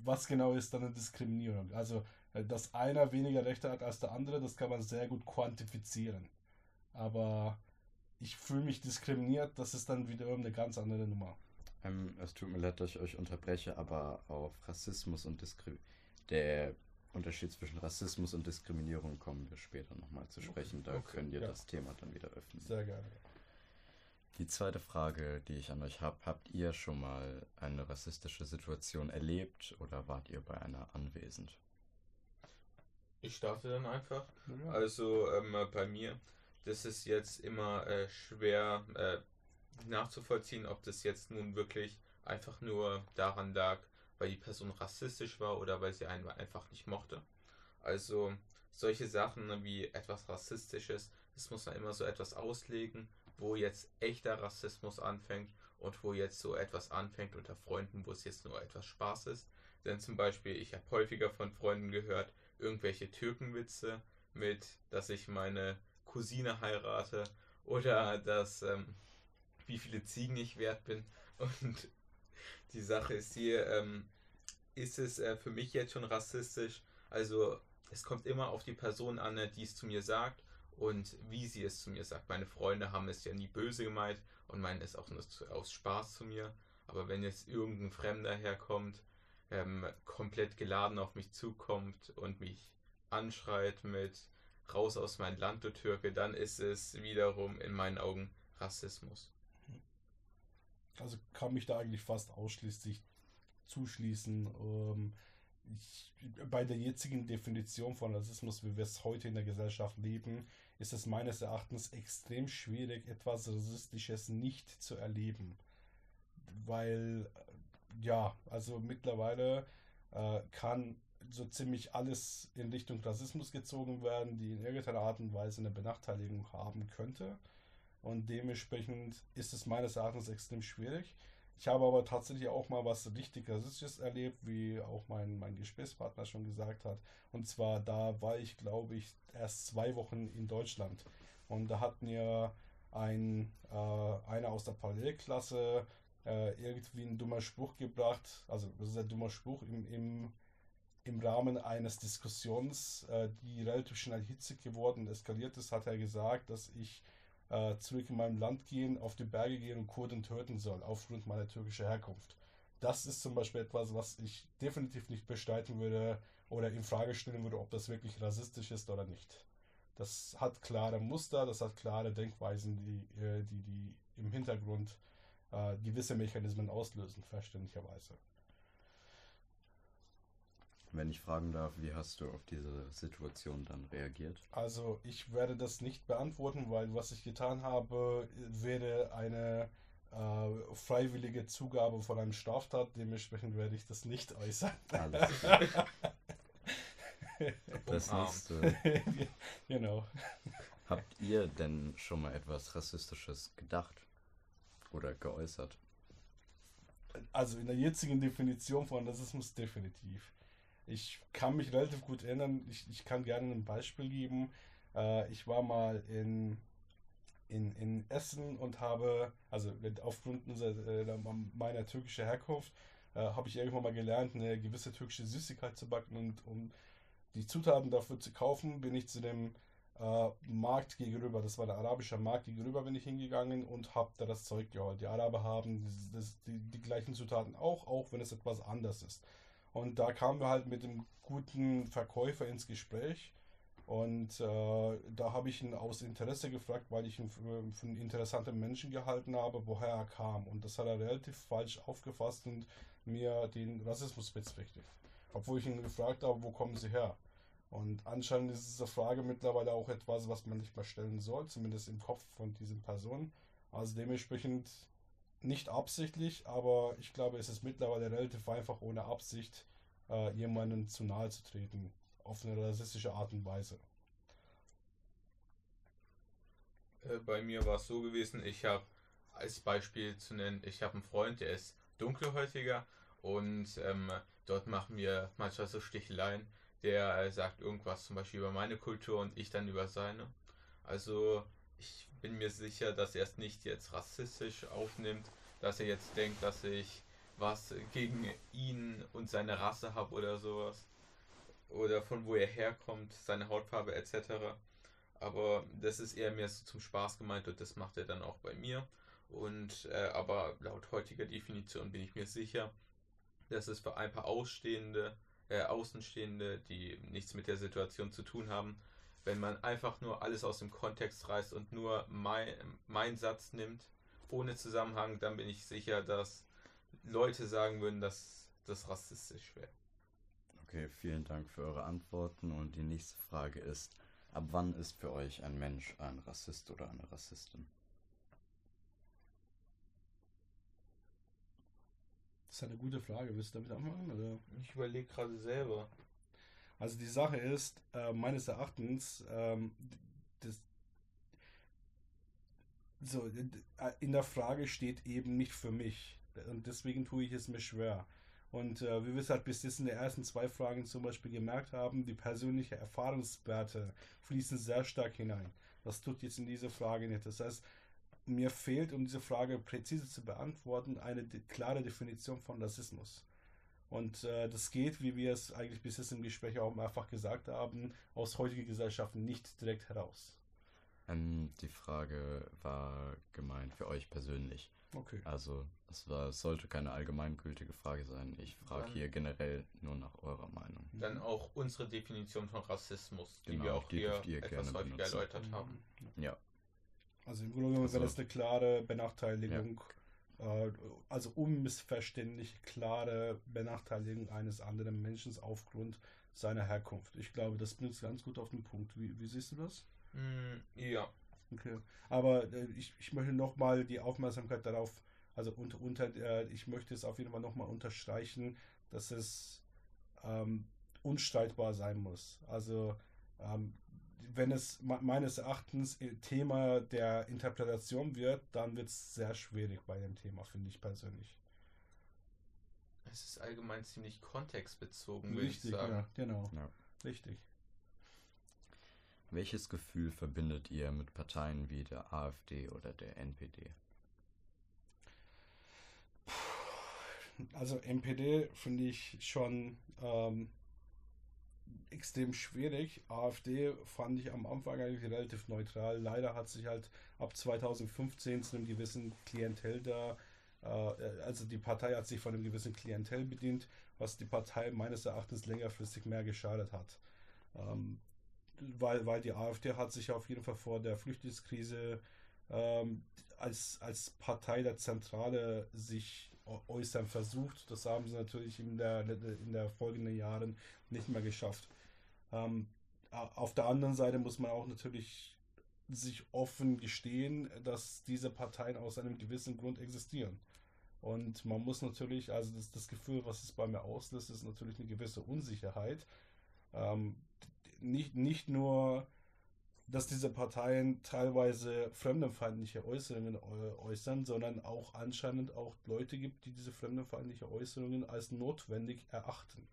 was genau ist dann eine Diskriminierung? Also, äh, dass einer weniger Rechte hat als der andere, das kann man sehr gut quantifizieren. Aber ich fühle mich diskriminiert, das ist dann wieder eine ganz andere Nummer. Ähm, es tut mir leid, dass ich euch unterbreche, aber auf Rassismus und Diskriminierung, der Unterschied zwischen Rassismus und Diskriminierung kommen wir später nochmal zu sprechen. Da okay, können wir ja. das Thema dann wieder öffnen. Sehr gerne. Die zweite Frage, die ich an euch habe, habt ihr schon mal eine rassistische Situation erlebt oder wart ihr bei einer anwesend? Ich starte dann einfach. Ja. Also ähm, bei mir das ist jetzt immer äh, schwer äh, nachzuvollziehen, ob das jetzt nun wirklich einfach nur daran lag, weil die Person rassistisch war oder weil sie einen einfach nicht mochte. Also solche Sachen wie etwas Rassistisches, das muss man immer so etwas auslegen, wo jetzt echter Rassismus anfängt und wo jetzt so etwas anfängt unter Freunden, wo es jetzt nur etwas Spaß ist. Denn zum Beispiel, ich habe häufiger von Freunden gehört, irgendwelche Türkenwitze mit, dass ich meine Cousine heirate oder dass ähm, wie viele Ziegen ich wert bin. Und die Sache ist hier, ähm, ist es äh, für mich jetzt schon rassistisch? Also es kommt immer auf die Person an, die es zu mir sagt und wie sie es zu mir sagt. Meine Freunde haben es ja nie böse gemeint und meinen es auch nur aus Spaß zu mir. Aber wenn jetzt irgendein Fremder herkommt, ähm, komplett geladen auf mich zukommt und mich anschreit mit raus aus meinem Land, du Türke, dann ist es wiederum in meinen Augen Rassismus. Also kann mich da eigentlich fast ausschließlich zuschließen. Ähm, ich, bei der jetzigen Definition von Rassismus, wie wir es heute in der Gesellschaft leben, ist es meines Erachtens extrem schwierig, etwas Rassistisches nicht zu erleben. Weil, ja, also mittlerweile äh, kann so ziemlich alles in Richtung Rassismus gezogen werden, die in irgendeiner Art und Weise eine Benachteiligung haben könnte. Und dementsprechend ist es meines Erachtens extrem schwierig. Ich habe aber tatsächlich auch mal was richtig Rassistisches erlebt, wie auch mein, mein Gesprächspartner schon gesagt hat. Und zwar, da war ich, glaube ich, erst zwei Wochen in Deutschland. Und da hat mir ein, äh, einer aus der Parallelklasse äh, irgendwie einen dummer Spruch gebracht. Also, das ist ein dummer Spruch im, im im Rahmen eines Diskussions, äh, die relativ schnell hitzig geworden und eskaliert ist, hat er gesagt, dass ich äh, zurück in meinem Land gehen, auf die Berge gehen und Kurden töten soll, aufgrund meiner türkischen Herkunft. Das ist zum Beispiel etwas, was ich definitiv nicht bestreiten würde oder in Frage stellen würde, ob das wirklich rassistisch ist oder nicht. Das hat klare Muster, das hat klare Denkweisen, die, äh, die, die im Hintergrund äh, gewisse Mechanismen auslösen, verständlicherweise. Wenn ich fragen darf, wie hast du auf diese Situation dann reagiert? Also ich werde das nicht beantworten, weil was ich getan habe, wäre eine äh, freiwillige Zugabe von einem Straftat. Dementsprechend werde ich das nicht äußern. Das Umarmt. nächste. genau. Habt ihr denn schon mal etwas Rassistisches gedacht? Oder geäußert? Also in der jetzigen Definition von Rassismus definitiv. Ich kann mich relativ gut erinnern, ich, ich kann gerne ein Beispiel geben. Äh, ich war mal in, in, in Essen und habe, also aufgrund äh, meiner türkischen Herkunft, äh, habe ich irgendwann mal gelernt, eine gewisse türkische Süßigkeit zu backen und um die Zutaten dafür zu kaufen, bin ich zu dem äh, Markt gegenüber, das war der arabische Markt gegenüber, bin ich hingegangen und habe da das Zeug geholt. Die Araber haben das, das, die, die gleichen Zutaten auch, auch wenn es etwas anders ist. Und da kamen wir halt mit dem guten Verkäufer ins Gespräch. Und äh, da habe ich ihn aus Interesse gefragt, weil ich ihn für, für einen interessanten Menschen gehalten habe, woher er kam. Und das hat er relativ falsch aufgefasst und mir den Rassismus bezichtigt. Obwohl ich ihn gefragt habe, wo kommen Sie her? Und anscheinend ist diese Frage mittlerweile auch etwas, was man nicht mehr stellen soll, zumindest im Kopf von diesen Personen. Also dementsprechend nicht absichtlich, aber ich glaube, es ist mittlerweile relativ einfach, ohne Absicht äh, jemandem zu nahe zu treten, auf eine rassistische Art und Weise. Äh, bei mir war es so gewesen, ich habe als Beispiel zu nennen, ich habe einen Freund, der ist dunkelhäutiger und ähm, dort machen wir manchmal so Sticheleien. Der äh, sagt irgendwas zum Beispiel über meine Kultur und ich dann über seine. Also ich bin mir sicher, dass er es nicht jetzt rassistisch aufnimmt, dass er jetzt denkt, dass ich was gegen ihn und seine Rasse habe oder sowas. Oder von wo er herkommt, seine Hautfarbe etc. Aber das ist eher mehr so zum Spaß gemeint und das macht er dann auch bei mir. Und äh, aber laut heutiger Definition bin ich mir sicher, dass es für ein paar Ausstehende, äh, Außenstehende, die nichts mit der Situation zu tun haben, wenn man einfach nur alles aus dem Kontext reißt und nur mein, mein Satz nimmt, ohne Zusammenhang, dann bin ich sicher, dass Leute sagen würden, dass das rassistisch wäre. Okay, vielen Dank für eure Antworten. Und die nächste Frage ist, ab wann ist für euch ein Mensch ein Rassist oder eine Rassistin? Das ist eine gute Frage. Willst du damit anfangen? Oder? Ich überlege gerade selber. Also die Sache ist, äh, meines Erachtens, ähm, das, so, äh, in der Frage steht eben nicht für mich. Und deswegen tue ich es mir schwer. Und äh, wie wir es halt bis jetzt in den ersten zwei Fragen zum Beispiel gemerkt haben, die persönliche Erfahrungswerte fließen sehr stark hinein. Das tut jetzt in diese Frage nicht. Das heißt, mir fehlt, um diese Frage präzise zu beantworten, eine klare Definition von Rassismus. Und äh, das geht, wie wir es eigentlich bis jetzt im Gespräch auch mehrfach gesagt haben, aus heutiger Gesellschaft nicht direkt heraus. Ähm, die Frage war gemeint für euch persönlich. Okay. Also es, war, es sollte keine allgemeingültige Frage sein. Ich frage hier generell nur nach eurer Meinung. Dann auch unsere Definition von Rassismus, die Genau, wir auch die hier ihr etwas gerne häufiger benutzen. erläutert haben. Ja, Also im Grunde genommen Also- wäre das eine klare Benachteiligung, äh, also unmissverständlich klare Benachteiligung eines anderen Menschen aufgrund seiner Herkunft. Ich glaube, das bringt es ganz gut auf den Punkt. Wie, wie siehst du das? Mm, ja, Okay. Aber äh, ich, ich möchte nochmal die Aufmerksamkeit darauf, also unter, unter äh, ich möchte es auf jeden Fall nochmal unterstreichen, dass es ähm, unstreitbar sein muss. Also ähm, wenn es me- meines Erachtens äh, Thema der Interpretation wird, dann wird es sehr schwierig bei dem Thema, finde ich persönlich. es ist allgemein ziemlich kontextbezogen, würde ich Richtig, sagen. ja, genau. Ja. Richtig. Welches Gefühl verbindet ihr mit Parteien wie der AfD oder der NPD? Also MPD finde ich schon ähm, extrem schwierig. AfD fand ich am Anfang eigentlich relativ neutral. Leider hat sich halt ab 2015 zu einem gewissen Klientel da, äh, also die Partei hat sich von einem gewissen Klientel bedient, was die Partei meines Erachtens längerfristig mehr geschadet hat. Ähm, weil, weil die AfD hat sich auf jeden Fall vor der Flüchtlingskrise ähm, als, als Partei der Zentrale sich äußern versucht. Das haben sie natürlich in der, in der folgenden Jahren nicht mehr geschafft. Ähm, auf der anderen Seite muss man auch natürlich sich offen gestehen, dass diese Parteien aus einem gewissen Grund existieren. Und man muss natürlich, also das, das Gefühl, was es bei mir auslöst, ist natürlich eine gewisse Unsicherheit. Ähm, nicht, nicht nur, dass diese Parteien teilweise fremdenfeindliche Äußerungen äußern, sondern auch anscheinend auch Leute gibt, die diese fremdenfeindliche Äußerungen als notwendig erachten.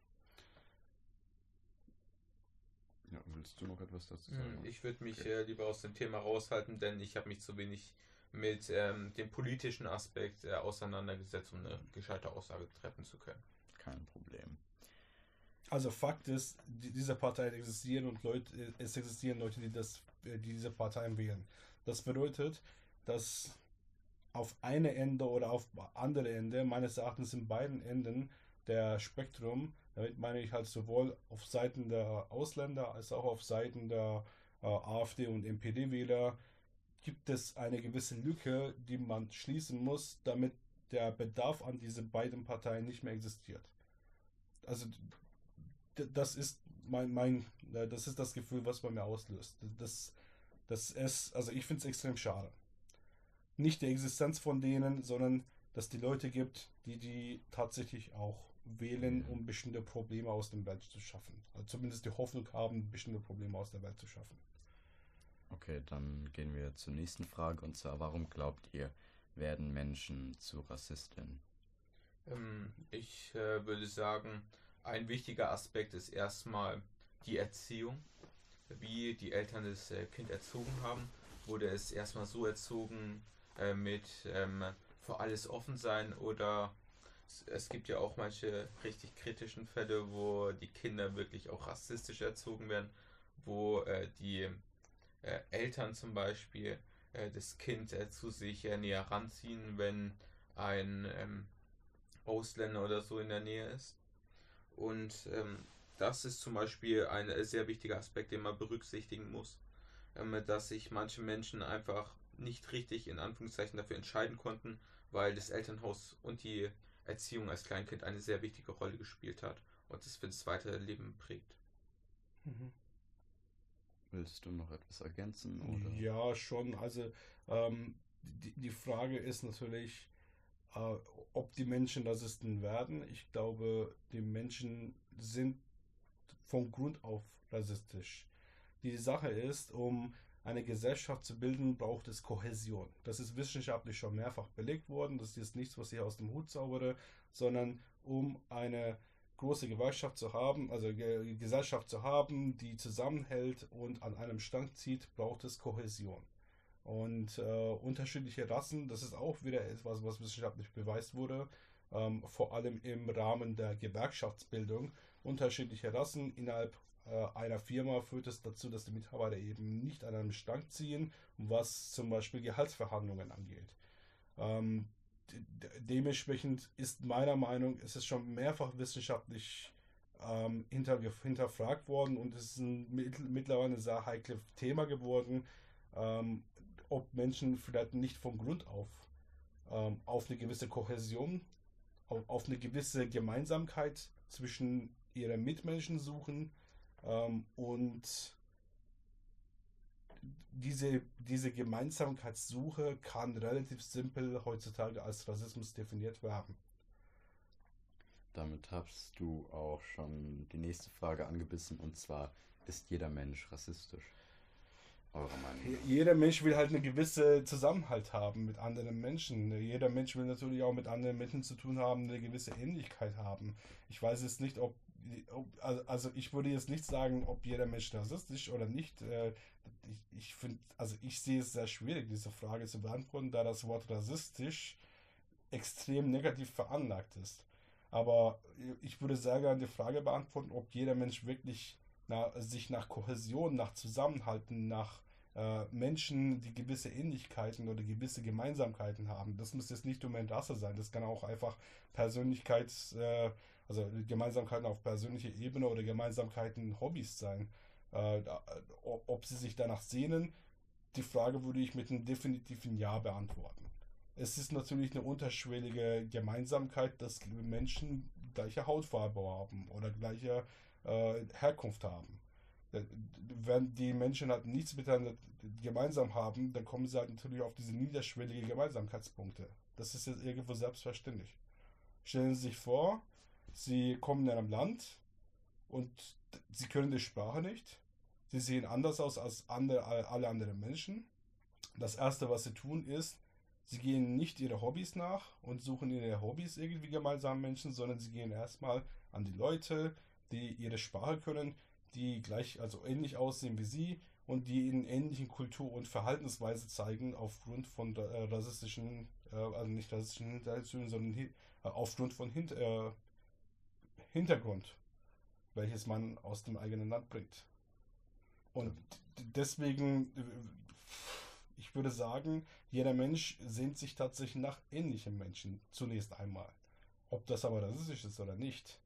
Ja, willst du noch etwas dazu sagen? Hm, ich würde mich okay. äh, lieber aus dem Thema raushalten, denn ich habe mich zu wenig mit ähm, dem politischen Aspekt äh, auseinandergesetzt, um eine gescheite Aussage treffen zu können. Kein Problem. Also Fakt ist, die, diese Parteien existieren und Leute, es existieren Leute, die, das, äh, die diese Parteien wählen. Das bedeutet, dass auf eine Ende oder auf andere Ende, meines Erachtens in beiden Enden der Spektrum, damit meine ich halt sowohl auf Seiten der Ausländer als auch auf Seiten der äh, AfD und NPD-Wähler, gibt es eine gewisse Lücke, die man schließen muss, damit der Bedarf an diese beiden Parteien nicht mehr existiert. Also das ist mein, mein, das ist das Gefühl, was bei mir auslöst. Das, das ist, also ich finde es extrem schade. Nicht die Existenz von denen, sondern dass die Leute gibt, die die tatsächlich auch wählen, um bestimmte Probleme aus der Welt zu schaffen. Also zumindest die Hoffnung haben, bestimmte Probleme aus der Welt zu schaffen. Okay, dann gehen wir zur nächsten Frage und zwar, warum glaubt ihr, werden Menschen zu Rassisten? Ähm, ich äh, würde sagen, ein wichtiger Aspekt ist erstmal die Erziehung. Wie die Eltern das äh, Kind erzogen haben, wurde es erstmal so erzogen äh, mit ähm, für alles offen sein oder es gibt ja auch manche richtig kritischen Fälle, wo die Kinder wirklich auch rassistisch erzogen werden, wo äh, die äh, Eltern zum Beispiel äh, das Kind äh, zu sich äh, näher ranziehen, wenn ein ähm, Ausländer oder so in der Nähe ist. Und ähm, das ist zum Beispiel ein äh, sehr wichtiger Aspekt, den man berücksichtigen muss, ähm, dass sich manche Menschen einfach nicht richtig in Anführungszeichen dafür entscheiden konnten, weil das Elternhaus und die Erziehung als Kleinkind eine sehr wichtige Rolle gespielt hat und es für das weitere Leben prägt. Mhm. Willst du noch etwas ergänzen? Oder? Ja, schon. Also ähm, die, die Frage ist natürlich, äh, ob die Menschen Rassisten werden. Ich glaube, die Menschen sind von Grund auf rassistisch. Die Sache ist, um eine Gesellschaft zu bilden, braucht es Kohäsion. Das ist wissenschaftlich schon mehrfach belegt worden. Das ist nichts, was ich aus dem Hut zaubere, sondern um eine große Gewerkschaft zu haben, also Gesellschaft zu haben, die zusammenhält und an einem Strang zieht, braucht es Kohäsion. Und äh, unterschiedliche Rassen, das ist auch wieder etwas, was wissenschaftlich beweist wurde, ähm, vor allem im Rahmen der Gewerkschaftsbildung. Unterschiedliche Rassen innerhalb äh, einer Firma führt es dazu, dass die Mitarbeiter eben nicht an einem Strang ziehen, was zum Beispiel Gehaltsverhandlungen angeht. Ähm, dementsprechend ist meiner Meinung, ist schon mehrfach wissenschaftlich ähm, hinter, hinterfragt worden und es ist ein, mittlerweile ein sehr heikles Thema geworden, ähm, ob Menschen vielleicht nicht von Grund auf ähm, auf eine gewisse Kohäsion, auf, auf, eine gewisse Gemeinsamkeit zwischen ihren Mitmenschen suchen ähm, und diese, diese Gemeinsamkeitssuche kann relativ simpel heutzutage als Rassismus definiert werden. Damit hast du auch schon die nächste Frage angebissen und zwar, ist jeder Mensch rassistisch? Eurer Meinung nach? Jeder Mensch will halt eine gewisse Zusammenhalt haben mit anderen Menschen. Jeder Mensch will natürlich auch mit anderen Menschen zu tun haben, eine gewisse Ähnlichkeit haben. Ich weiß jetzt nicht, ob also ich würde jetzt nicht sagen, ob jeder Mensch rassistisch oder nicht. Äh, ich, ich finde, also ich sehe es sehr schwierig, diese Frage zu beantworten, da das Wort rassistisch extrem negativ veranlagt ist. Aber ich würde sehr gerne die Frage beantworten, ob jeder Mensch wirklich na, sich nach Kohäsion, nach Zusammenhalten, nach äh, Menschen, die gewisse Ähnlichkeiten oder gewisse Gemeinsamkeiten haben. Das muss jetzt nicht unbedingt Rasse sein, das kann auch einfach Persönlichkeits, äh, also Gemeinsamkeiten auf persönlicher Ebene oder Gemeinsamkeiten Hobbys sein. Äh, ob sie sich danach sehnen, die Frage würde ich mit einem definitiven Ja beantworten. Es ist natürlich eine unterschwellige Gemeinsamkeit, dass Menschen gleiche Hautfarbe haben oder gleiche äh, Herkunft haben. Äh, wenn die Menschen halt nichts miteinander gemeinsam haben, dann kommen sie halt natürlich auf diese niederschwellige Gemeinsamkeitspunkte. Das ist jetzt irgendwo selbstverständlich. Stellen Sie sich vor, Sie kommen in einem Land und sie können die Sprache nicht. Sie sehen anders aus als andere, alle anderen Menschen. Das Erste, was sie tun, ist, sie gehen nicht ihre Hobbys nach und suchen ihre Hobbys irgendwie gemeinsam Menschen, sondern sie gehen erstmal an die Leute, die ihre Sprache können, die gleich, also ähnlich aussehen wie sie und die in ähnlichen Kultur- und Verhaltensweise zeigen aufgrund von äh, rassistischen, äh, also nicht rassistischen Hintergründen, sondern äh, aufgrund von Hint äh, Hintergrund, welches man aus dem eigenen Land bringt. Und deswegen, äh, ich würde sagen, jeder Mensch sehnt sich tatsächlich nach ähnlichen Menschen zunächst einmal. Ob das aber rassistisch ist oder nicht,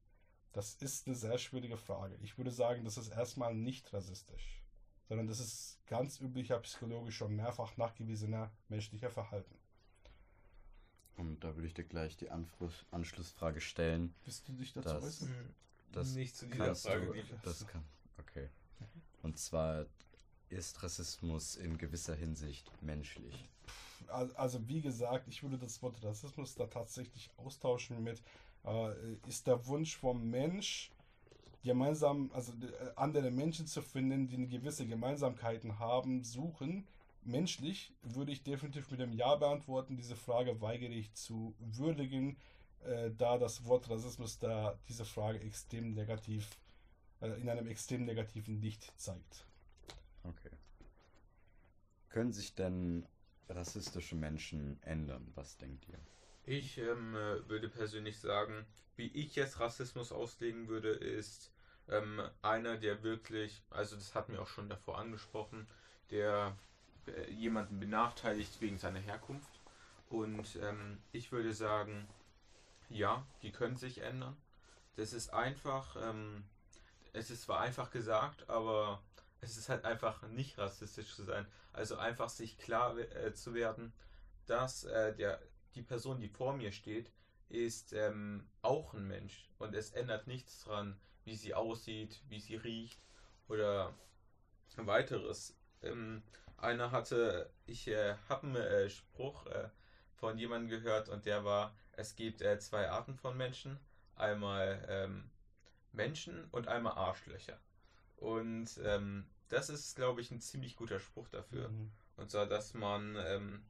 das ist eine sehr schwierige Frage. Ich würde sagen, das ist erstmal nicht rassistisch, sondern das ist ganz üblicher psychologischer, mehrfach nachgewiesener menschlicher Verhalten. Und da würde ich dir gleich die Anfrus Anschlussfrage stellen. Bist du dich dazu äußern? Das Nicht zu dieser Frage. du, das kann. Okay. Und zwar ist Rassismus in gewisser Hinsicht menschlich. Al- Also wie gesagt, ich würde das Wort Rassismus da tatsächlich austauschen mit, ist der Wunsch vom Mensch, gemeinsam, also äh, andere Menschen zu finden, die gewisse Gemeinsamkeiten haben, suchen. Menschlich würde ich definitiv mit dem Ja beantworten. Diese Frage weigere ich zu würdigen, äh, da das Wort Rassismus da diese Frage extrem negativ, äh, in einem extrem negativen Licht zeigt. Okay. Können sich denn rassistische Menschen ändern? Was denkt ihr? Ich ähm, äh, würde persönlich sagen, wie ich jetzt Rassismus auslegen würde, ist ähm, einer, der wirklich, also das hatten wir auch schon davor angesprochen, der äh, jemanden benachteiligt wegen seiner Herkunft. Und ähm, ich würde sagen, ja, die können sich ändern. Das ist einfach, ähm, es ist zwar einfach gesagt, aber es ist halt einfach nicht rassistisch zu sein. Also einfach sich klar äh, zu werden, dass äh, der, die Person, die vor mir steht, ist ähm, auch ein Mensch. Und es ändert nichts dran, wie sie aussieht, wie sie riecht oder weiteres. Ähm, einer hatte, ich äh, habe einen äh, Spruch äh, von jemandem gehört und der war, es gibt äh, zwei Arten von Menschen. Einmal ähm, Menschen und einmal Arschlöcher. Und ähm, das ist, glaube ich, ein ziemlich guter Spruch dafür. Mhm. Und zwar, dass man, ähm,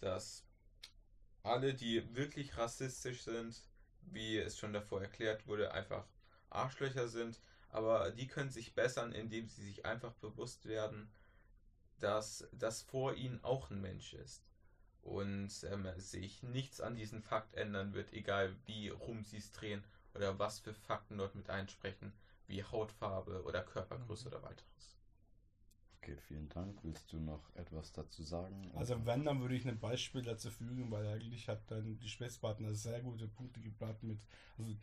dass alle, die wirklich rassistisch sind, wie es schon davor erklärt wurde, einfach Arschlöcher sind. Aber die können sich bessern, indem sie sich einfach bewusst werden, dass das vor ihnen auch ein Mensch ist. Und ähm, sich nichts an diesem Fakt ändern wird, egal wie rum sie es drehen oder was für Fakten dort mit einsprechen, wie Hautfarbe oder Körpergröße oder weiteres. Okay, vielen Dank. Willst du noch etwas dazu sagen? Also wenn, dann würde ich ein Beispiel dazu fügen, weil eigentlich hat dann die Schwestpartner sehr gute Punkte gebracht mit, also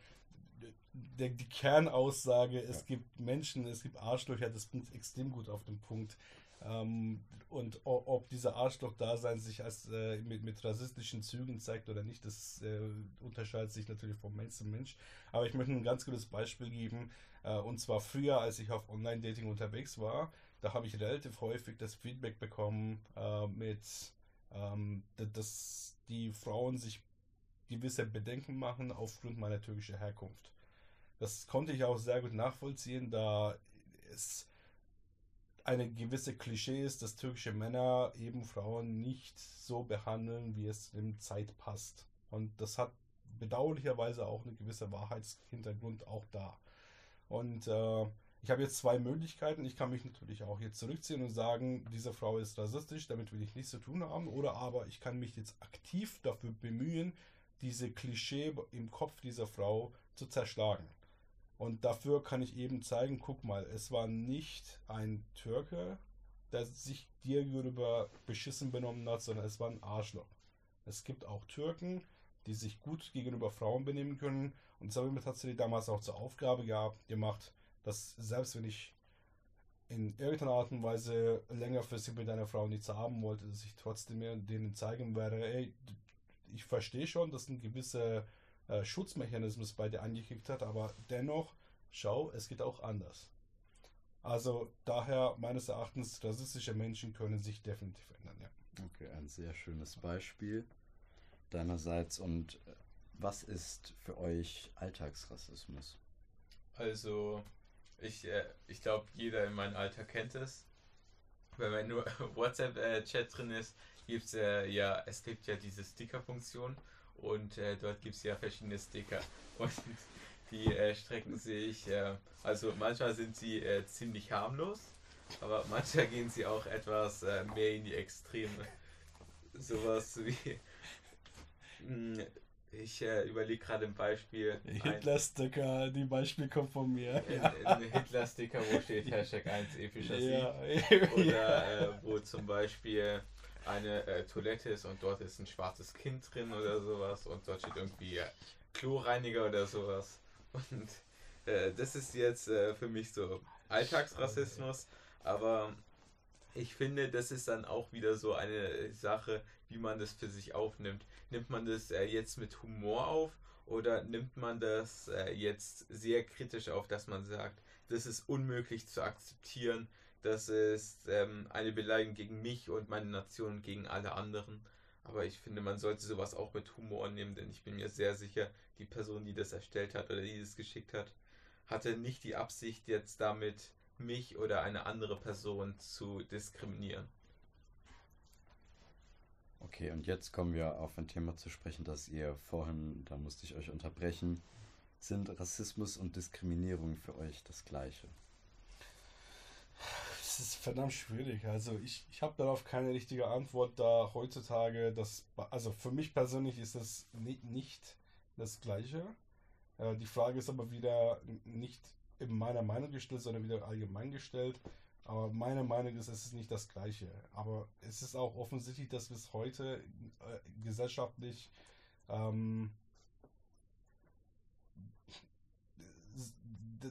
der, die Kernaussage, es gibt Menschen, es gibt Arschlöcher, das bringt extrem gut auf den Punkt. Ähm, und ob dieser Arschloch-Dasein sich als äh, mit, mit rassistischen Zügen zeigt oder nicht, das äh, unterscheidet sich natürlich von Mensch zu Mensch. Aber ich möchte ein ganz gutes Beispiel geben. Äh, und zwar früher, als ich auf Online-Dating unterwegs war, da habe ich relativ häufig das Feedback bekommen äh, mit, ähm, dass die Frauen sich gewisse Bedenken machen aufgrund meiner türkischen Herkunft. Das konnte ich auch sehr gut nachvollziehen, da es eine gewisse Klischee ist, dass türkische Männer eben Frauen nicht so behandeln, wie es in Zeit passt. Und das hat bedauerlicherweise auch eine gewisse Wahrheitshintergrund auch da. Und äh, ich habe jetzt zwei Möglichkeiten. Ich kann mich natürlich auch jetzt zurückziehen und sagen, diese Frau ist rassistisch, damit will ich nichts zu tun haben. Oder aber ich kann mich jetzt aktiv dafür bemühen, diese Klischee im Kopf dieser Frau zu zerschlagen. Und dafür kann ich eben zeigen, guck mal, es war nicht ein Türke, der sich dir gegenüber beschissen benommen hat, sondern es war ein Arschloch. Es gibt auch Türken, die sich gut gegenüber Frauen benehmen können. Und das habe ich mir tatsächlich damals auch zur Aufgabe gehabt, gemacht, dass selbst wenn ich in irgendeiner Art und Weise längerfristig mit einer Frau nichts haben wollte, dass ich trotzdem mir denen zeigen werde, ey, ich verstehe schon, dass ein gewisser äh, Schutzmechanismus bei dir angekickt hat, aber dennoch, schau, es geht auch anders. Also daher meines Erachtens, rassistische Menschen können sich definitiv ändern, ja. Okay, ein sehr schönes Beispiel deinerseits. Und äh, was ist für euch Alltagsrassismus? Also, ich, äh, ich glaube, jeder in meinem Alter kennt es. Wenn man nur WhatsApp-Chat äh, drin ist, gibt es äh, ja, es gibt ja diese Sticker-Funktion und äh, dort gibt es ja verschiedene Sticker. Und die äh, strecken sich, also manchmal sind sie äh, ziemlich harmlos, aber manchmal gehen sie auch etwas mehr in die Extreme. Sowas wie. Ich äh, überlege gerade ein Beispiel. Hitler-Sticker, die Beispiel kommt von mir. Ein Hitler-Sticker, wo steht Hashtag 1 epischer ja. Sieg. Oder äh, wo zum Beispiel eine äh, Toilette ist und dort ist ein schwarzes Kind drin oder sowas und dort steht irgendwie äh, Kloreiniger oder sowas. Und äh, das ist jetzt äh, für mich so Alltagsrassismus, aber ich finde, das ist dann auch wieder so eine Sache, wie man das für sich aufnimmt. Nimmt man das äh, jetzt mit Humor auf oder nimmt man das äh, jetzt sehr kritisch auf, dass man sagt, das ist unmöglich zu akzeptieren, das ist ähm, eine Beleidigung gegen mich und meine Nation und gegen alle anderen. Aber ich finde, man sollte sowas auch mit Humor nehmen, denn ich bin mir sehr sicher, die Person, die das erstellt hat oder die das geschickt hat, hatte nicht die Absicht, jetzt damit mich oder eine andere Person zu diskriminieren. Okay, und jetzt kommen wir auf ein Thema zu sprechen, das ihr vorhin, da musste ich euch unterbrechen. Sind Rassismus und Diskriminierung für euch das gleiche? Es ist verdammt schwierig. Also ich, ich habe darauf keine richtige Antwort, da heutzutage das, also für mich persönlich ist das nicht, nicht das gleiche. Äh, die Frage ist aber wieder nicht in meiner Meinung gestellt, sondern wieder allgemein gestellt. Aber meine Meinung ist, es ist nicht das Gleiche. Aber es ist auch offensichtlich, dass wir es heute äh, gesellschaftlich ähm,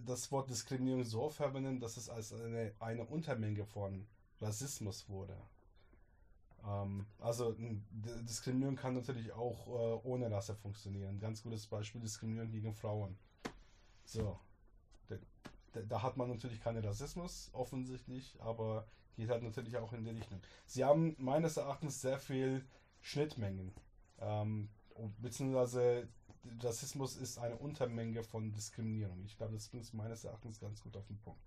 das Wort Diskriminierung so verwenden, dass es als eine, eine Untermenge von Rassismus wurde. Ähm, also Diskriminierung kann natürlich auch äh, ohne Rasse funktionieren. Ganz gutes Beispiel Diskriminierung gegen Frauen. So, da, da, hat man natürlich keinen Rassismus, offensichtlich, aber geht halt natürlich auch in die Richtung. Sie haben meines Erachtens sehr viel Schnittmengen. Ähm, beziehungsweise Rassismus ist eine Untermenge von Diskriminierung. Ich glaube, das bringt meines Erachtens ganz gut auf den Punkt.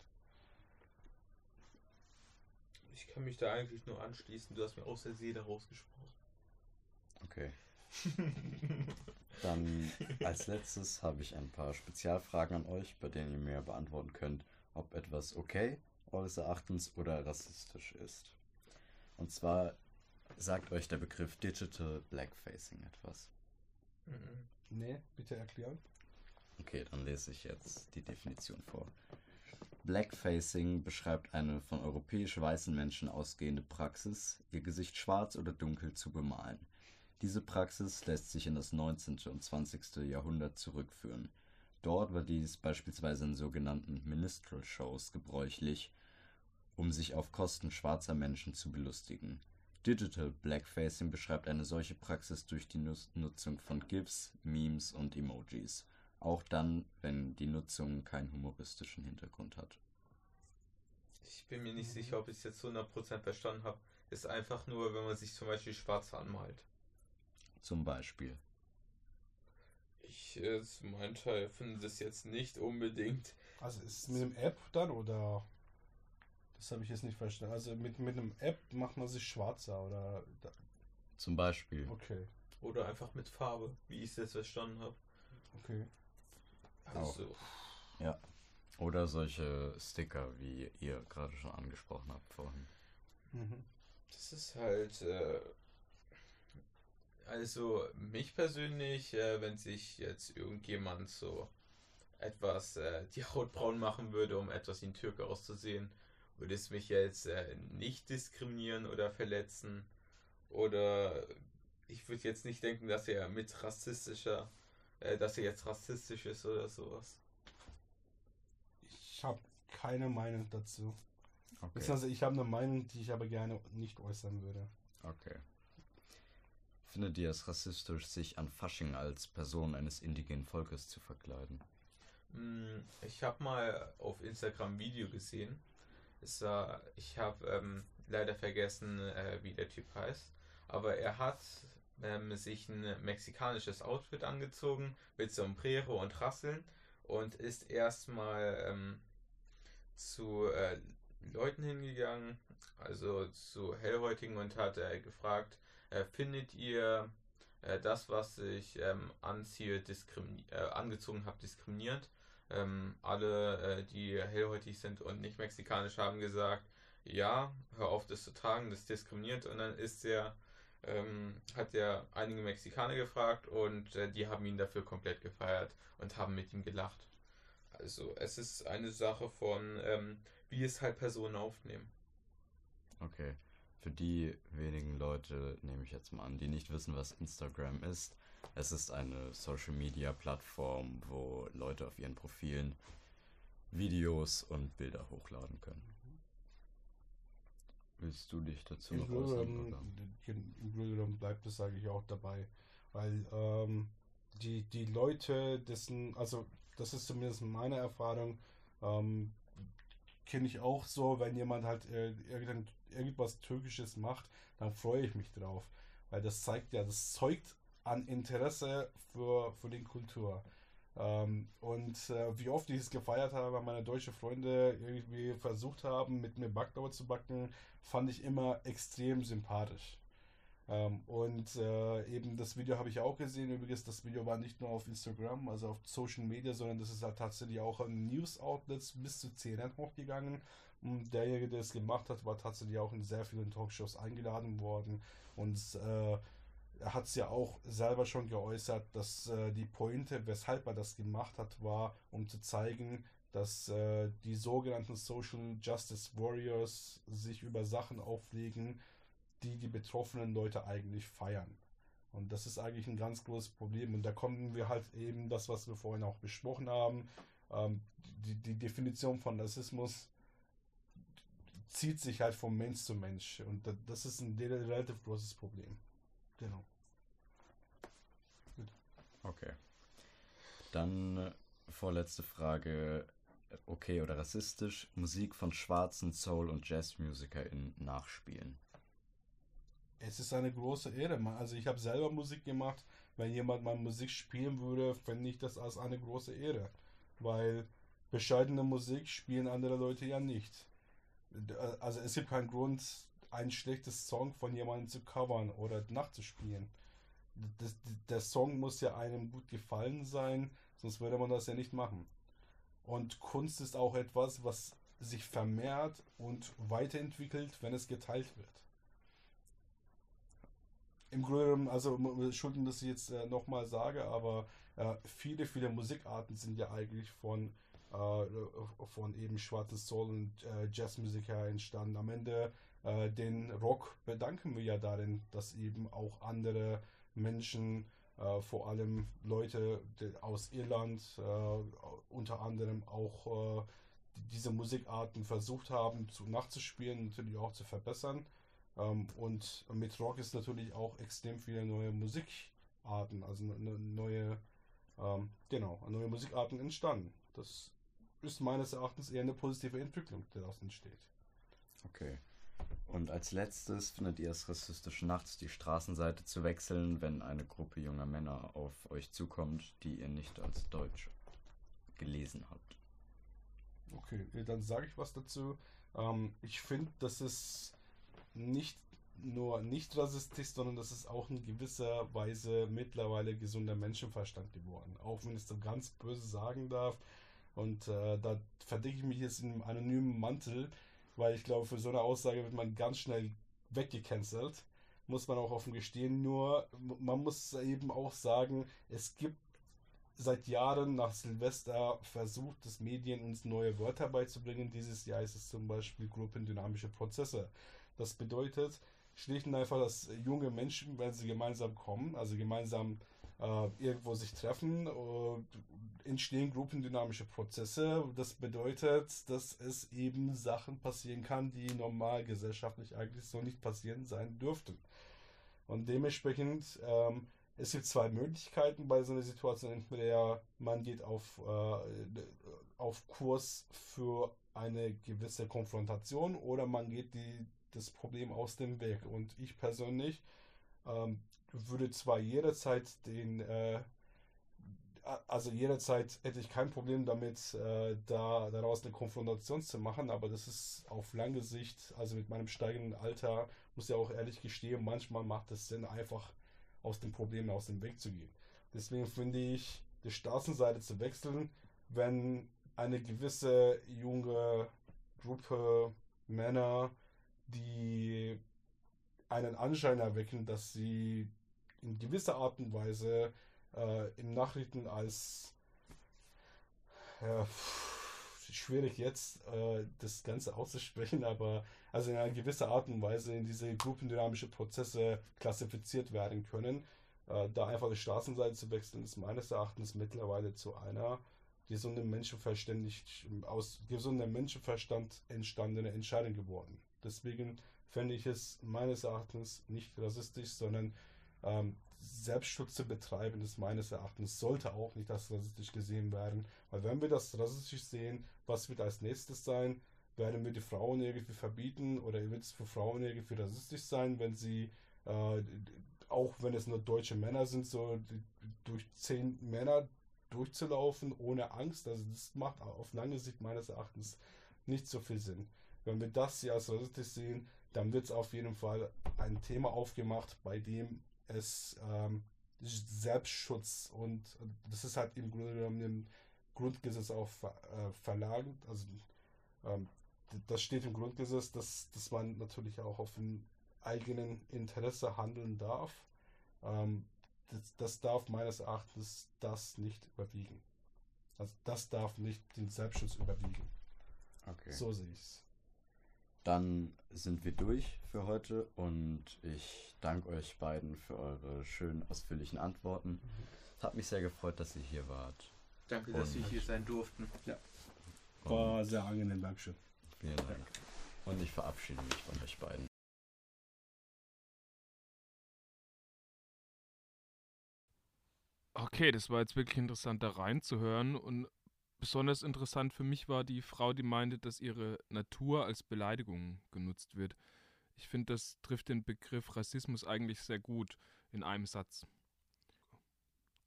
Ich kann mich da eigentlich nur anschließen. Du hast mir aus der Seele rausgesprochen. Okay. Dann als letztes habe ich ein paar Spezialfragen an euch, bei denen ihr mir beantworten könnt, ob etwas okay eures Erachtens oder rassistisch ist. Und zwar sagt euch der Begriff Digital Blackfacing etwas. Mhm. Nee, bitte erklären. Okay, dann lese ich jetzt die Definition vor. Blackfacing beschreibt eine von europäisch weißen Menschen ausgehende Praxis, ihr Gesicht schwarz oder dunkel zu bemalen. Diese Praxis lässt sich in das 19. und 20. Jahrhundert zurückführen. Dort war dies beispielsweise in sogenannten Minstrel-Shows gebräuchlich, um sich auf Kosten schwarzer Menschen zu belustigen. Digital Blackfacing beschreibt eine solche Praxis durch die Nutzung von GIFs, Memes und Emojis, auch dann, wenn die Nutzung keinen humoristischen Hintergrund hat. Ich bin mir nicht sicher, ob ich es jetzt 100% verstanden habe. Ist einfach nur, wenn man sich zum Beispiel schwarz anmalt zum Beispiel? Ich, äh, zu meinem Teil, finde das jetzt nicht unbedingt. Also ist es mit einem App dann oder? Das habe ich jetzt nicht verstanden. Also mit, mit einem App macht man sich schwarzer oder? Zum Beispiel. Okay. Oder einfach mit Farbe, wie ich es jetzt verstanden habe. Okay. Also. Auch. Ja. Oder solche Sticker, wie ihr gerade schon angesprochen habt vorhin. Mhm. Das ist halt. Äh, also mich persönlich, äh, wenn sich jetzt irgendjemand so etwas äh, die Haut braun machen würde, um etwas wie ein Türke auszusehen, würde es mich jetzt äh, nicht diskriminieren oder verletzen. Oder ich würde jetzt nicht denken, dass er mit rassistischer, äh, dass er jetzt rassistisch ist oder sowas. Ich habe keine Meinung dazu. Okay. Also ich habe eine Meinung, die ich aber gerne nicht äußern würde. Okay. Findet ihr es rassistisch, sich an Fasching als Person eines indigenen Volkes zu verkleiden? Hm, ich habe mal auf Instagram ein Video gesehen. Es war, ich habe ähm, leider vergessen, äh, wie der Typ heißt. Aber er hat ähm, sich ein mexikanisches Outfit angezogen mit Sombrero und Rasseln und ist erstmal ähm, zu äh, Leuten hingegangen, also zu Hellhäutigen und hat äh, gefragt, findet ihr äh, das, was ich ähm, anziehe, äh, angezogen habe, diskriminiert? Ähm, alle, äh, die hellhäutig sind und nicht mexikanisch, haben gesagt, ja, hör auf, das zu tragen, das diskriminiert. Und dann ist er, ähm, hat er einige Mexikaner gefragt und äh, die haben ihn dafür komplett gefeiert und haben mit ihm gelacht. Also es ist eine Sache von, ähm, wie es halt Personen aufnehmen. Okay. Für die wenigen Leute nehme ich jetzt mal an, die nicht wissen, was Instagram ist. Es ist eine Social Media Plattform, wo Leute auf ihren Profilen Videos und Bilder hochladen können. Willst du dich dazu noch äußern? Im Grunde genommen bleibt es, sage ich auch dabei. Weil ähm, die, die Leute, dessen, also das ist zumindest meine Erfahrung, ähm, kenne ich auch so, wenn jemand halt äh, irgend, irgendwas Türkisches macht, dann freue ich mich drauf. Weil das zeigt ja, das zeugt an Interesse für, für die Kultur. Ähm, und äh, wie oft ich es gefeiert habe, weil meine deutschen Freunde irgendwie versucht haben, mit mir Backdauer zu backen, fand ich immer extrem sympathisch. Ähm, und äh, eben das Video habe ich auch gesehen. Übrigens, das Video war nicht nur auf Instagram, also auf Social Media, sondern das ist halt tatsächlich auch an News-Outlets bis zu CNN hochgegangen. Derjenige, der es gemacht hat, war tatsächlich auch in sehr vielen Talkshows eingeladen worden. Und äh, er hat es ja auch selber schon geäußert, dass äh, die Pointe, weshalb er das gemacht hat, war, um zu zeigen, dass äh, die sogenannten Social Justice Warriors sich über Sachen auflegen, die die betroffenen Leute eigentlich feiern. Und das ist eigentlich ein ganz großes Problem. Und da kommen wir halt eben das, was wir vorhin auch besprochen haben. Ähm, die, die Definition von Rassismus zieht sich halt vom Mensch zu Mensch. Und das ist ein relativ großes Problem. Genau. Gut. Okay. Dann äh, vorletzte Frage. Okay oder rassistisch, Musik von schwarzen Soul- und Jazzmusikern nachspielen es ist eine große Ehre. Also ich habe selber Musik gemacht. Wenn jemand mal Musik spielen würde, fände ich das als eine große Ehre. Weil bescheidene Musik spielen andere Leute ja nicht. Also es gibt keinen Grund, ein schlechtes Song von jemandem zu covern oder nachzuspielen. Das, der Song muss ja einem gut gefallen sein, sonst würde man das ja nicht machen. Und Kunst ist auch etwas, was sich vermehrt und weiterentwickelt, wenn es geteilt wird im Grunde also Entschuldigung, dass ich jetzt äh, nochmal sage, aber äh, viele, viele Musikarten sind ja eigentlich von, äh, von eben schwarzes Soul und äh, Jazzmusik her entstanden. Am Ende äh, den Rock bedanken wir ja darin, dass eben auch andere Menschen, äh, vor allem Leute aus Irland, äh, unter anderem auch diese Musikarten versucht haben zu, nachzuspielen, natürlich auch zu verbessern. Ähm, und mit Rock ist natürlich auch extrem viele neue Musikarten, also ne, neue, ähm, genau, neue Musikarten entstanden. Das ist meines Erachtens eher eine positive Entwicklung, die daraus entsteht. Okay. Und als letztes findet ihr es rassistisch, nachts die Straßenseite zu wechseln, wenn eine Gruppe junger Männer auf euch zukommt, die ihr nicht als Deutsch gelesen habt. Okay, dann sage ich was dazu. Ähm, ich finde, dass es nicht nur nicht rassistisch, sondern das ist auch in gewisser Weise mittlerweile gesunder Menschenverstand geworden. Auch wenn ich es so ganz böse sagen darf. Und äh, da verdecke ich mich jetzt in einem anonymen Mantel, weil ich glaube, für so eine Aussage wird man ganz schnell weggecancelt. Muss man auch offen gestehen. Nur, man muss eben auch sagen, es gibt seit Jahren nach Silvester versucht, das Medien uns neue Wörter beizubringen. Dieses Jahr ist es zum Beispiel gruppendynamische Prozesse. Das bedeutet schlicht und einfach, dass junge Menschen, wenn sie gemeinsam kommen, also gemeinsam äh, irgendwo sich treffen, äh, entstehen gruppendynamische Prozesse. Das bedeutet, dass es eben Sachen passieren kann, die normal gesellschaftlich eigentlich so nicht passieren sein dürften. Und dementsprechend, ähm, es gibt zwei Möglichkeiten bei so einer Situation. Entweder man geht auf, äh, auf Kurs für eine gewisse Konfrontation oder man geht die das Problem aus dem Weg. Und ich persönlich ähm, würde zwar jederzeit den, äh, also jederzeit hätte ich kein Problem damit, äh, da daraus eine Konfrontation zu machen, aber das ist auf lange Sicht, also mit meinem steigenden Alter, muss ich auch ehrlich gestehen, manchmal macht es Sinn, einfach aus den Problemen aus dem Weg zu gehen. Deswegen finde ich, die Straßenseite zu wechseln, wenn eine gewisse junge Gruppe Männer, die einen Anschein erwecken, dass sie in gewisser Art und Weise äh, in Nachrichten als ja, schwierig jetzt äh, das Ganze auszusprechen, aber also in einer gewissen Art und Weise in diese gruppendynamische Prozesse klassifiziert werden können. Äh, da einfach die Straßenseite zu wechseln, ist meines Erachtens mittlerweile zu einer gesunden Menschenverstand, aus gesundem Menschenverstand entstandene Entscheidung geworden. Deswegen fände ich es meines Erachtens nicht rassistisch, sondern ähm, Selbstschutz zu betreiben, ist meines Erachtens sollte auch nicht als rassistisch gesehen werden. Weil wenn wir das rassistisch sehen, was wird als nächstes sein? Werden wir die Frauen irgendwie verbieten oder wird es für Frauen irgendwie rassistisch sein, wenn sie, äh, auch wenn es nur deutsche Männer sind, so durch zehn Männer durchzulaufen ohne Angst? Also das macht auf lange Sicht meines Erachtens nicht so viel Sinn. Wenn wir das hier als rassistisch sehen, dann wird es auf jeden Fall ein Thema aufgemacht, bei dem es ähm, Selbstschutz und das ist halt im Grunde genommen im Grundgesetz auch ver, äh, verlagert. Also ähm, das steht im Grundgesetz, dass, dass man natürlich auch auf dem eigenen Interesse handeln darf. Ähm, das, das darf meines Erachtens das nicht überwiegen. Also das darf nicht den Selbstschutz überwiegen. Okay. So sehe ich es. Dann sind wir durch für heute und ich danke euch beiden für eure schönen, ausführlichen Antworten. Es hat mich sehr gefreut, dass ihr hier wart. Danke, dass Sie hier sein durften. Ja. War sehr angenehm, Dankeschön. Vielen Dank. Und ich verabschiede mich von euch beiden. Okay, das war jetzt wirklich interessant, da reinzuhören und Besonders interessant für mich war die Frau, die meinte, dass ihre Natur als Beleidigung genutzt wird. Ich finde, das trifft den Begriff Rassismus eigentlich sehr gut in einem Satz.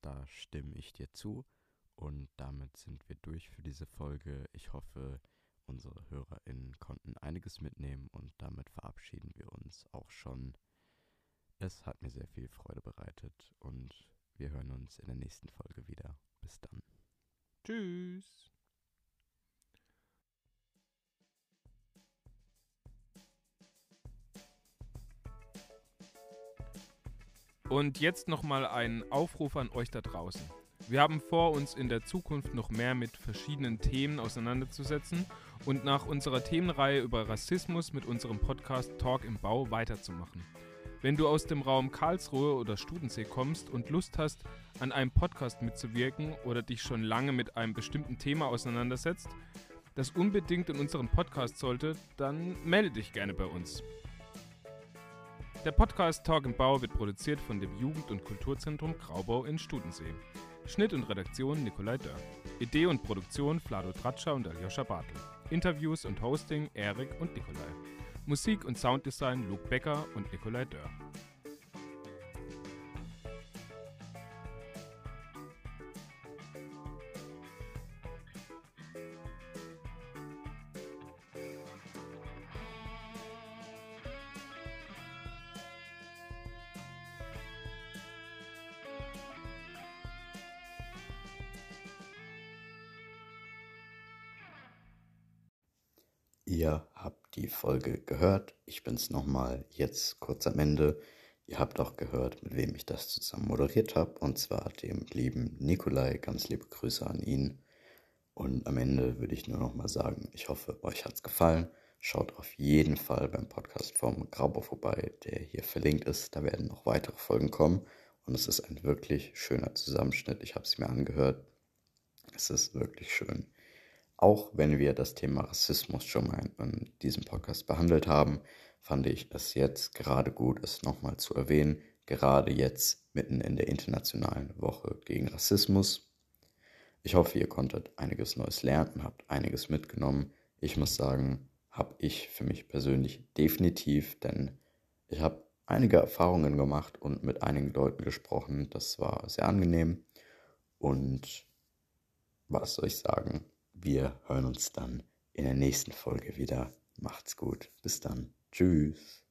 Da stimme ich dir zu und damit sind wir durch für diese Folge. Ich hoffe, unsere HörerInnen konnten einiges mitnehmen und damit verabschieden wir uns auch schon. Es hat mir sehr viel Freude bereitet und wir hören uns in der nächsten Folge wieder. Bis dann. Tschüss. Und jetzt nochmal ein Aufruf an euch da draußen. Wir haben vor, uns in der Zukunft noch mehr mit verschiedenen Themen auseinanderzusetzen und nach unserer Themenreihe über Rassismus mit unserem Podcast Talk im Bau weiterzumachen. Wenn du aus dem Raum Karlsruhe oder Studensee kommst und Lust hast, an einem Podcast mitzuwirken oder dich schon lange mit einem bestimmten Thema auseinandersetzt, das unbedingt in unseren Podcast sollte, dann melde dich gerne bei uns. Der Podcast Talk im Bau wird produziert von dem Jugend- und Kulturzentrum Graubau in Studensee. Schnitt und Redaktion Nikolai Dörr. Idee und Produktion Flado Tratscher und Aljoscha Bartel. Interviews und Hosting Erik und Nikolai. Musik und Sounddesign Luke Becker und Nikolai Dörr. Folge gehört. Ich bin's nochmal jetzt kurz am Ende. Ihr habt auch gehört, mit wem ich das zusammen moderiert habe, und zwar dem lieben Nikolai. Ganz liebe Grüße an ihn. Und am Ende würde ich nur nochmal sagen, ich hoffe, euch hat's gefallen. Schaut auf jeden Fall beim Podcast vom Graubau vorbei, der hier verlinkt ist. Da werden noch weitere Folgen kommen. Und es ist ein wirklich schöner Zusammenschnitt. Ich habe es mir angehört. Es ist wirklich schön. Auch wenn wir das Thema Rassismus schon mal in diesem Podcast behandelt haben, fand ich es jetzt gerade gut, es nochmal zu erwähnen, gerade jetzt mitten in der internationalen Woche gegen Rassismus. Ich hoffe, ihr konntet einiges Neues lernen und habt einiges mitgenommen. Ich muss sagen, habe ich für mich persönlich definitiv, denn ich habe einige Erfahrungen gemacht und mit einigen Leuten gesprochen. Das war sehr angenehm Und was soll ich sagen? Wir hören uns dann in der nächsten Folge wieder. Macht's gut. Bis dann. Tschüss.